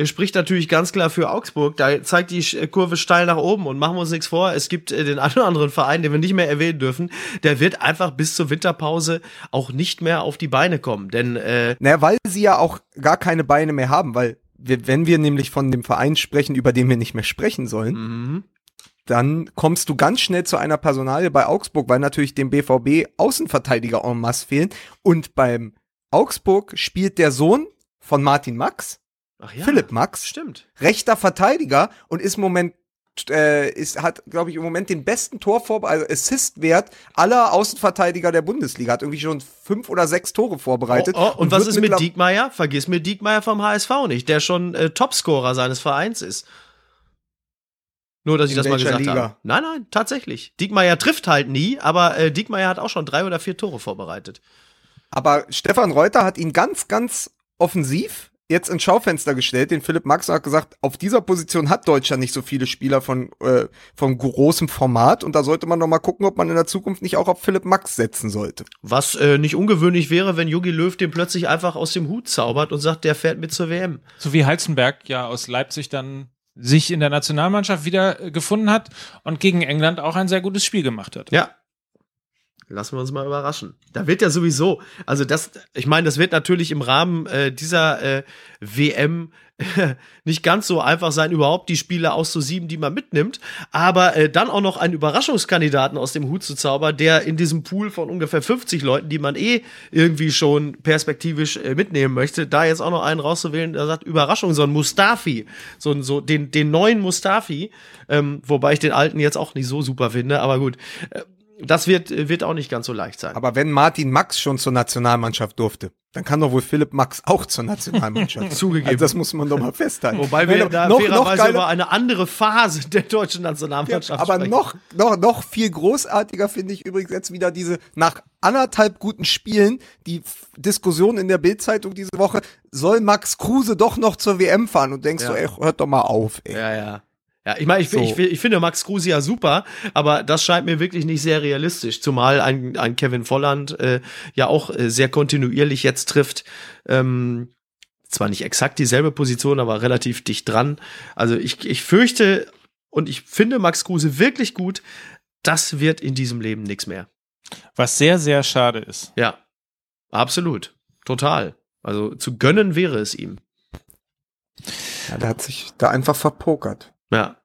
Speaker 2: spricht natürlich ganz klar für Augsburg. Da zeigt die Kurve steil nach oben und machen wir uns nichts vor. Es gibt äh, den <laughs> einen oder anderen Verein, den wir nicht mehr erwähnen dürfen. Der wird einfach bis zur Winterpause auch nicht mehr auf die Beine kommen. Denn äh,
Speaker 3: Naja, weil sie ja auch gar keine Beine mehr haben, weil wir, wenn wir nämlich von dem Verein sprechen, über den wir nicht mehr sprechen sollen,
Speaker 2: mhm.
Speaker 3: dann kommst du ganz schnell zu einer Personalie bei Augsburg, weil natürlich dem BVB Außenverteidiger en masse fehlen und beim Augsburg spielt der Sohn von Martin Max,
Speaker 2: ja.
Speaker 3: Philipp Max,
Speaker 2: Stimmt.
Speaker 3: rechter Verteidiger und ist im Moment äh, ist, hat, glaube ich, im Moment den besten Torvor, also Assist-Wert aller Außenverteidiger der Bundesliga. Hat irgendwie schon fünf oder sechs Tore vorbereitet.
Speaker 2: Oh, oh, und, was
Speaker 3: wird
Speaker 2: ist mit Diekmeyer? Vergiss mir Diekmeyer vom HSV nicht, der schon äh, Topscorer seines Vereins ist. Nur, dass ich
Speaker 3: In
Speaker 2: das mal gesagt
Speaker 3: Liga?
Speaker 2: habe. Nein, nein, tatsächlich. Diekmeyer trifft halt nie, aber äh, Diekmeyer hat auch schon drei oder vier Tore vorbereitet.
Speaker 3: Aber Stefan Reuter hat ihn ganz, ganz offensiv jetzt ins Schaufenster gestellt, den Philipp Max hat gesagt, auf dieser Position hat Deutschland nicht so viele Spieler von, äh, von großem Format und da sollte man noch mal gucken, ob man in der Zukunft nicht auch auf Philipp Max setzen sollte.
Speaker 2: Was äh, nicht ungewöhnlich wäre, wenn Jogi Löw den plötzlich einfach aus dem Hut zaubert und sagt, der fährt mit zur WM.
Speaker 1: So wie Heizenberg ja aus Leipzig dann sich in der Nationalmannschaft wieder äh, gefunden hat und gegen England auch ein sehr gutes Spiel gemacht hat.
Speaker 2: Ja. Lassen wir uns mal überraschen. Da wird ja sowieso, also das, ich meine, das wird natürlich im Rahmen äh, dieser äh, WM <laughs> nicht ganz so einfach sein, überhaupt die Spiele auszusieben, die man mitnimmt, aber äh, dann auch noch einen Überraschungskandidaten aus dem Hut zu zaubern, der in diesem Pool von ungefähr 50 Leuten, die man eh irgendwie schon perspektivisch äh, mitnehmen möchte, da jetzt auch noch einen rauszuwählen, der sagt, Überraschung, so ein Mustafi, so, so den, den neuen Mustafi, ähm, wobei ich den alten jetzt auch nicht so super finde, aber gut. Äh, das wird, wird auch nicht ganz so leicht sein.
Speaker 3: Aber wenn Martin Max schon zur Nationalmannschaft durfte, dann kann doch wohl Philipp Max auch zur Nationalmannschaft. <laughs>
Speaker 2: Zugegeben.
Speaker 3: Also das muss man doch mal festhalten.
Speaker 2: Wobei wir
Speaker 3: doch-
Speaker 2: da
Speaker 3: noch, noch
Speaker 2: fairerweise
Speaker 3: geiler,
Speaker 2: über eine andere Phase der deutschen Nationalmannschaft
Speaker 3: aber
Speaker 2: sprechen.
Speaker 3: noch, noch, noch viel großartiger finde ich übrigens jetzt wieder diese nach anderthalb guten Spielen die Diskussion in der Bildzeitung diese Woche, soll Max Kruse doch noch zur WM fahren und denkst
Speaker 2: Ja.
Speaker 3: du, ey, hört doch mal auf, ey.
Speaker 2: Ja, ja. Ja, ich meine, ich,
Speaker 3: So.
Speaker 2: ich, ich finde Max Kruse ja super, aber das scheint mir wirklich nicht sehr realistisch, zumal ein, ein Kevin Volland äh, ja auch äh, sehr kontinuierlich jetzt trifft. Ähm, zwar nicht exakt dieselbe Position, aber relativ dicht dran. Also ich, ich fürchte und ich finde Max Kruse wirklich gut, das wird in diesem Leben nichts mehr.
Speaker 1: Was sehr, sehr schade ist.
Speaker 2: Ja, absolut. Total. Also zu gönnen wäre es ihm.
Speaker 3: Ja, der hat sich da einfach verpokert.
Speaker 2: Ja,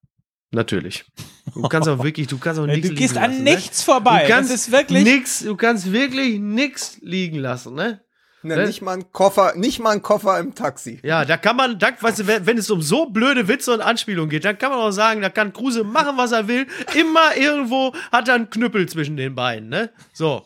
Speaker 2: natürlich. Du kannst auch wirklich, du kannst auch <laughs> nichts
Speaker 1: Du gehst
Speaker 2: liegen
Speaker 1: an
Speaker 2: lassen, ne?
Speaker 1: nichts vorbei.
Speaker 2: Du kannst
Speaker 1: das ist wirklich.
Speaker 2: nix, du kannst wirklich nix liegen lassen, ne?
Speaker 3: Ne,
Speaker 2: Ne?
Speaker 3: Nicht mal ein Koffer, nicht mal ein Koffer im Taxi.
Speaker 2: Ja, da kann man, da, weißt du, wenn, wenn es um so blöde Witze und Anspielungen geht, dann kann man auch sagen, da kann Kruse machen, was er will. Immer irgendwo hat er einen Knüppel zwischen den Beinen, ne? So.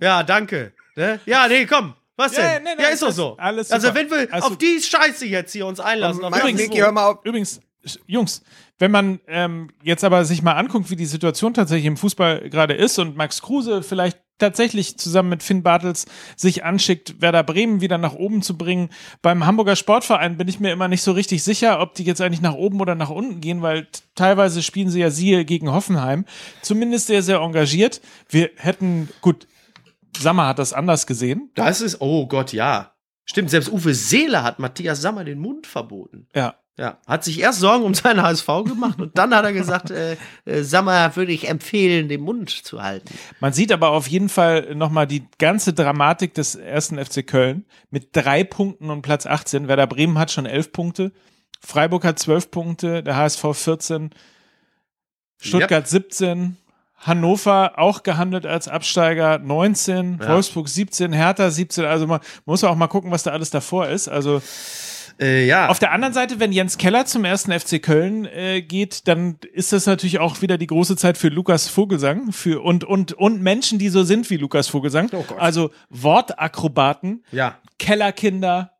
Speaker 2: Ja, danke. Ne? Ja, nee, komm. Was
Speaker 1: Ja,
Speaker 2: denn?
Speaker 1: nee, nee,
Speaker 2: ja, ist doch so.
Speaker 1: alles
Speaker 2: also, wenn wir
Speaker 1: Also-
Speaker 2: auf die Scheiße jetzt hier uns einlassen, auf
Speaker 1: Übrigens-
Speaker 3: Niki, hör mal auf.
Speaker 1: Übrigens, Jungs, wenn man ähm, jetzt aber sich mal anguckt, wie die Situation tatsächlich im Fußball gerade ist und Max Kruse vielleicht tatsächlich zusammen mit Finn Bartels sich anschickt, Werder Bremen wieder nach oben zu bringen. Beim Hamburger Sportverein bin ich mir immer nicht so richtig sicher, ob die jetzt eigentlich nach oben oder nach unten gehen, weil teilweise spielen sie ja siehe gegen Hoffenheim. Zumindest sehr, sehr engagiert. Wir hätten, gut, Sammer hat das anders gesehen.
Speaker 2: Das ist, oh Gott, ja. Stimmt, selbst Uwe Seeler hat Matthias Sammer den Mund verboten.
Speaker 1: Ja.
Speaker 2: Ja, hat sich erst Sorgen um seinen HSV gemacht und dann hat er gesagt, äh, äh, Sammer würde ich empfehlen, den Mund zu halten.
Speaker 1: Man sieht aber auf jeden Fall nochmal die ganze Dramatik des ersten FC Köln mit drei Punkten und Platz 18. Werder Bremen hat schon elf Punkte. Freiburg hat zwölf Punkte, der HSV 14, Stuttgart 17, Hannover auch gehandelt als Absteiger 19,
Speaker 2: Ja.
Speaker 1: Wolfsburg 17, Hertha 17. Also man muss auch mal gucken, was da alles davor ist. Also
Speaker 2: Äh, ja.
Speaker 1: auf der anderen Seite, wenn Jens Keller zum ersten FC Köln äh, geht, dann ist das natürlich auch wieder die große Zeit für Lukas Vogelsang für, und, und, und Menschen, die so sind wie Lukas Vogelsang.
Speaker 2: Oh
Speaker 1: also Wortakrobaten,
Speaker 2: ja,
Speaker 1: Kellerkinder,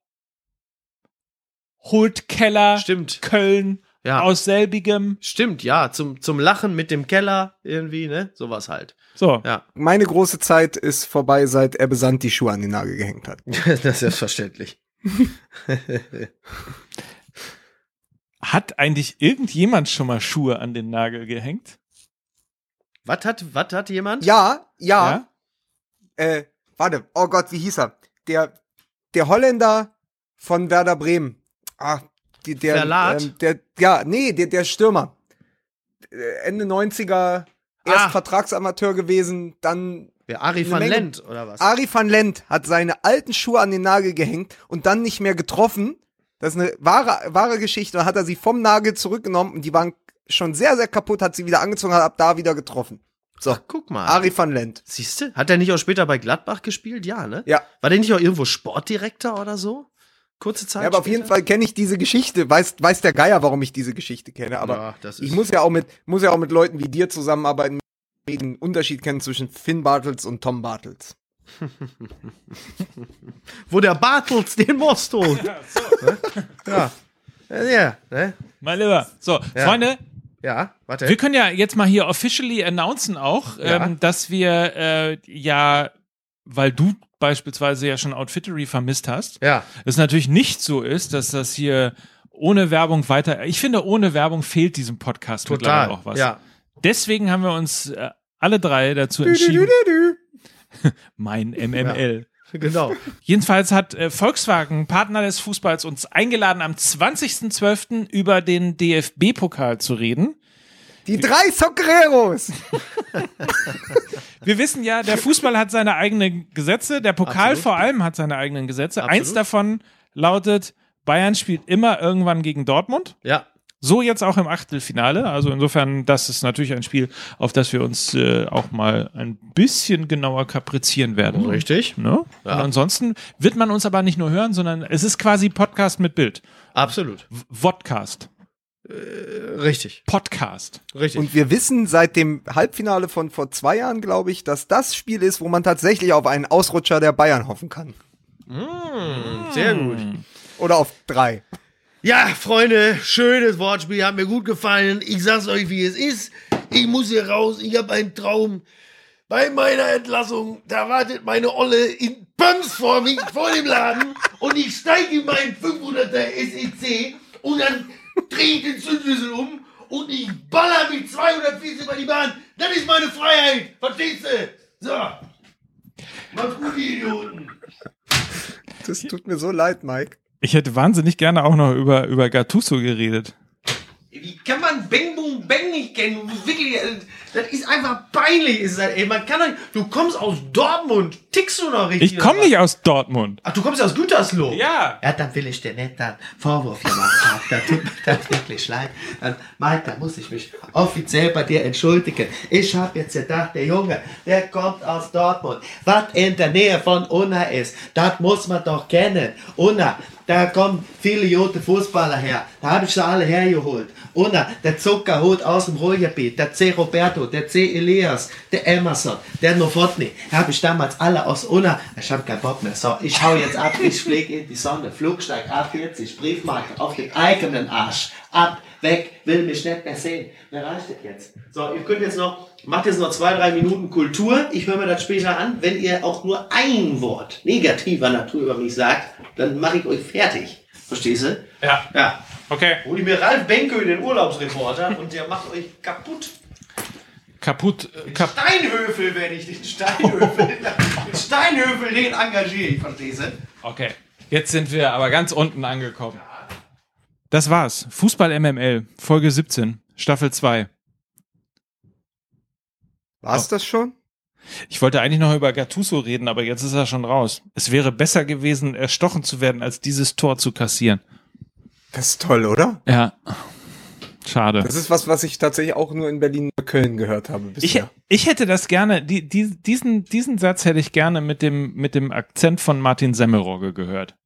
Speaker 1: holt Keller,
Speaker 2: stimmt.
Speaker 1: Köln
Speaker 2: Ja.
Speaker 1: aus selbigem.
Speaker 2: Stimmt, ja, zum, zum Lachen mit dem Keller irgendwie, ne? Sowas halt.
Speaker 1: So,
Speaker 2: Ja,
Speaker 3: Meine große Zeit ist vorbei, seit er besandt die Schuhe an den Nagel gehängt hat. <laughs>
Speaker 2: das ist selbstverständlich. <laughs>
Speaker 1: hat eigentlich irgendjemand schon mal Schuhe an den Nagel gehängt?
Speaker 2: Was hat, was hat jemand?
Speaker 3: Ja, ja,
Speaker 1: Ja?
Speaker 3: äh, warte, oh Gott, wie hieß er? Der, der Holländer von Werder Bremen. Ah, die, der, ähm, der, ja, nee, der, der Stürmer. Äh, Ende 90er, erst
Speaker 2: Ah.
Speaker 3: Vertragsamateur gewesen, dann
Speaker 2: Wer, Ari van
Speaker 3: Menge-
Speaker 2: Lent oder was?
Speaker 3: Ari van Lent hat seine alten Schuhe an den Nagel gehängt und dann nicht mehr getroffen. Das ist eine wahre, wahre Geschichte. Dann hat er sie vom Nagel zurückgenommen und die waren schon sehr, sehr kaputt, hat sie wieder angezogen, hat ab da wieder getroffen. So,
Speaker 2: Guck mal.
Speaker 3: Ari van Lent.
Speaker 2: Siehst du? Hat er nicht auch später bei Gladbach gespielt? Ja, ne?
Speaker 3: Ja.
Speaker 2: War der nicht auch irgendwo Sportdirektor oder so? Kurze Zeit.
Speaker 3: Ja, aber auf jeden
Speaker 2: später?
Speaker 3: Fall kenne ich diese Geschichte. Weiß, weiß der Geier, warum ich diese Geschichte kenne. Aber
Speaker 2: Ja, das
Speaker 3: ich muss ja auch mit, muss ja auch mit Leuten wie dir zusammenarbeiten, die den Unterschied kennen zwischen Finn Bartels und Tom Bartels. <laughs>
Speaker 2: Wo der Bartels den Most holt. Ja. Ja, ja, ne?
Speaker 1: Mein Lieber. So,
Speaker 2: Ja.
Speaker 1: Freunde,
Speaker 2: Ja, warte.
Speaker 1: wir können ja jetzt mal hier officially announcen auch,
Speaker 2: Ja.
Speaker 1: ähm, dass wir äh, ja, weil du beispielsweise ja schon Outfittery vermisst hast,
Speaker 2: ja,
Speaker 1: es natürlich nicht so ist, dass das hier ohne Werbung weiter. Ich finde, ohne Werbung fehlt diesem Podcast
Speaker 2: total.
Speaker 1: mittlerweile auch was.
Speaker 2: Ja.
Speaker 1: Deswegen haben wir uns äh, alle drei dazu entschieden. <laughs> Mein MML.
Speaker 2: Genau.
Speaker 1: Jedenfalls hat äh, Volkswagen, Partner des Fußballs, uns eingeladen, am 20.12. über den DFB-Pokal zu reden.
Speaker 3: Die drei Soccereros! <laughs>
Speaker 1: Wir wissen ja, der Fußball hat seine eigenen Gesetze, der Pokal
Speaker 2: Absolut.
Speaker 1: vor allem hat seine eigenen Gesetze.
Speaker 2: Absolut.
Speaker 1: Eins davon lautet, Bayern spielt immer irgendwann gegen Dortmund.
Speaker 2: Ja.
Speaker 1: So jetzt auch im Achtelfinale. Also insofern, das ist natürlich ein Spiel, auf das wir uns äh, auch mal ein bisschen genauer kaprizieren werden.
Speaker 2: Richtig.
Speaker 1: Ne?
Speaker 2: Ja.
Speaker 1: Und ansonsten wird man uns aber nicht nur hören, sondern es ist quasi Podcast mit Bild.
Speaker 2: Absolut.
Speaker 1: Vodcast.
Speaker 2: Richtig.
Speaker 1: Podcast.
Speaker 2: Richtig.
Speaker 3: Und wir wissen seit dem Halbfinale von vor zwei Jahren, glaube ich, dass das Spiel ist, wo man tatsächlich auf einen Ausrutscher der Bayern hoffen kann.
Speaker 2: Mm, sehr gut.
Speaker 3: Oder auf drei.
Speaker 2: Ja, Freunde, schönes Wortspiel, hat mir gut gefallen. Ich sag's euch, wie es ist. Ich muss hier raus, ich habe einen Traum. Bei meiner Entlassung, da wartet meine Olle in Pumps vor mich, vor dem Laden. Und ich steige in meinen 500er SEC und dann drehe ich den Zündschlüssel um und ich baller mit 240 über die Bahn. Das ist meine Freiheit. Verstehst du? So. Macht's gut, ihr Idioten.
Speaker 3: Das tut mir so leid, Mike.
Speaker 1: Ich hätte wahnsinnig gerne auch noch über, über Gattuso geredet.
Speaker 2: Wie kann man Bang Boom Bang nicht kennen? Wirklich, äh, das ist einfach peinlich. Ist das, ey. Man kann doch, du kommst aus Dortmund. Tickst du noch richtig?
Speaker 1: Ich komme nicht aus Dortmund.
Speaker 2: Ach, du kommst aus Gütersloh.
Speaker 1: Ja.
Speaker 4: Ja, dann will ich dir nicht einen Vorwurf gemacht haben. Da tut mir das wirklich leid. Dann, Mike, da muss ich mich offiziell bei dir entschuldigen. Ich habe jetzt gedacht, der Junge, der kommt aus Dortmund. Was in der Nähe von Unna ist, das muss man doch kennen. Unna, da kommen viele gute Fußballer her. Da habe ich sie alle hergeholt. Unna, der Zuckerhut aus dem Ruhrgebiet, der C. Roberto, der C. Elias, der Emerson, der Novotny, habe ich damals alle aus Unna. Ich habe keinen Bock mehr. So, ich hau jetzt ab, ich fliege in die Sonne. Flugsteig A40, Briefmarke auf den eigenen Arsch. Ab, weg, will mich nicht mehr sehen. Mir reicht das jetzt.
Speaker 2: So, ihr könnt jetzt noch, macht jetzt noch zwei, drei Minuten Kultur. Ich höre mir das später an. Wenn ihr auch nur ein Wort negativer Natur über mich sagt, dann mache ich euch fertig. Verstehst du?
Speaker 1: Ja.
Speaker 2: Ja.
Speaker 1: Okay.
Speaker 2: Hol ich mir Ralf Benke, den Urlaubsreporter, und der macht euch kaputt.
Speaker 1: Kaputt. Äh, kap
Speaker 2: Steinhöfel werde ich, den Steinhöfel. <laughs> den Steinhöfel, den engagiere ich, verstehst du?
Speaker 1: okay. Jetzt sind wir aber ganz unten angekommen. Das war's. Fußball MML, Folge 17, Staffel 2.
Speaker 3: War's
Speaker 1: Oh.
Speaker 3: das schon?
Speaker 1: Ich wollte eigentlich noch über Gattuso reden, aber jetzt ist er schon raus. Es wäre besser gewesen, erstochen zu werden, als dieses Tor zu kassieren.
Speaker 3: Das ist toll, oder?
Speaker 1: Ja. Schade.
Speaker 3: Das ist was, was ich tatsächlich auch nur in Berlin und Köln gehört habe
Speaker 1: Ich,
Speaker 3: bisher.
Speaker 1: ich hätte das gerne, die, die, diesen, diesen Satz hätte ich gerne mit dem, mit dem Akzent von Martin Semmelrogge gehört.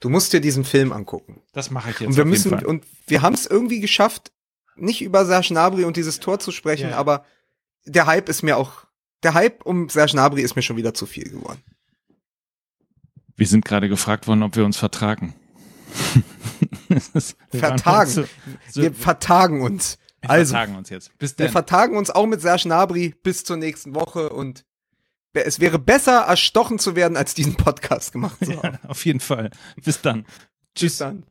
Speaker 3: Du musst dir diesen Film angucken.
Speaker 1: Das mache ich jetzt
Speaker 3: Und wir
Speaker 1: auf jeden
Speaker 3: müssen,
Speaker 1: Fall.
Speaker 3: und wir haben es irgendwie geschafft, nicht über Serge Gnabry und dieses Tor zu sprechen,
Speaker 2: Ja.
Speaker 3: aber der Hype ist mir auch, der Hype um Serge Gnabry ist mir schon wieder zu viel geworden.
Speaker 1: Wir sind gerade gefragt worden, ob wir uns vertragen. <laughs>
Speaker 3: Vertagen.
Speaker 1: So, so,
Speaker 3: Wir vertagen uns.
Speaker 1: wir
Speaker 3: Also,
Speaker 1: vertagen uns jetzt. Bis
Speaker 3: wir vertagen uns auch mit Serge Gnabry bis zur nächsten Woche und es wäre besser, erstochen zu werden, als diesen Podcast gemacht zu haben.
Speaker 1: Ja, auf jeden Fall. Bis dann.
Speaker 3: Tschüss. Bis dann.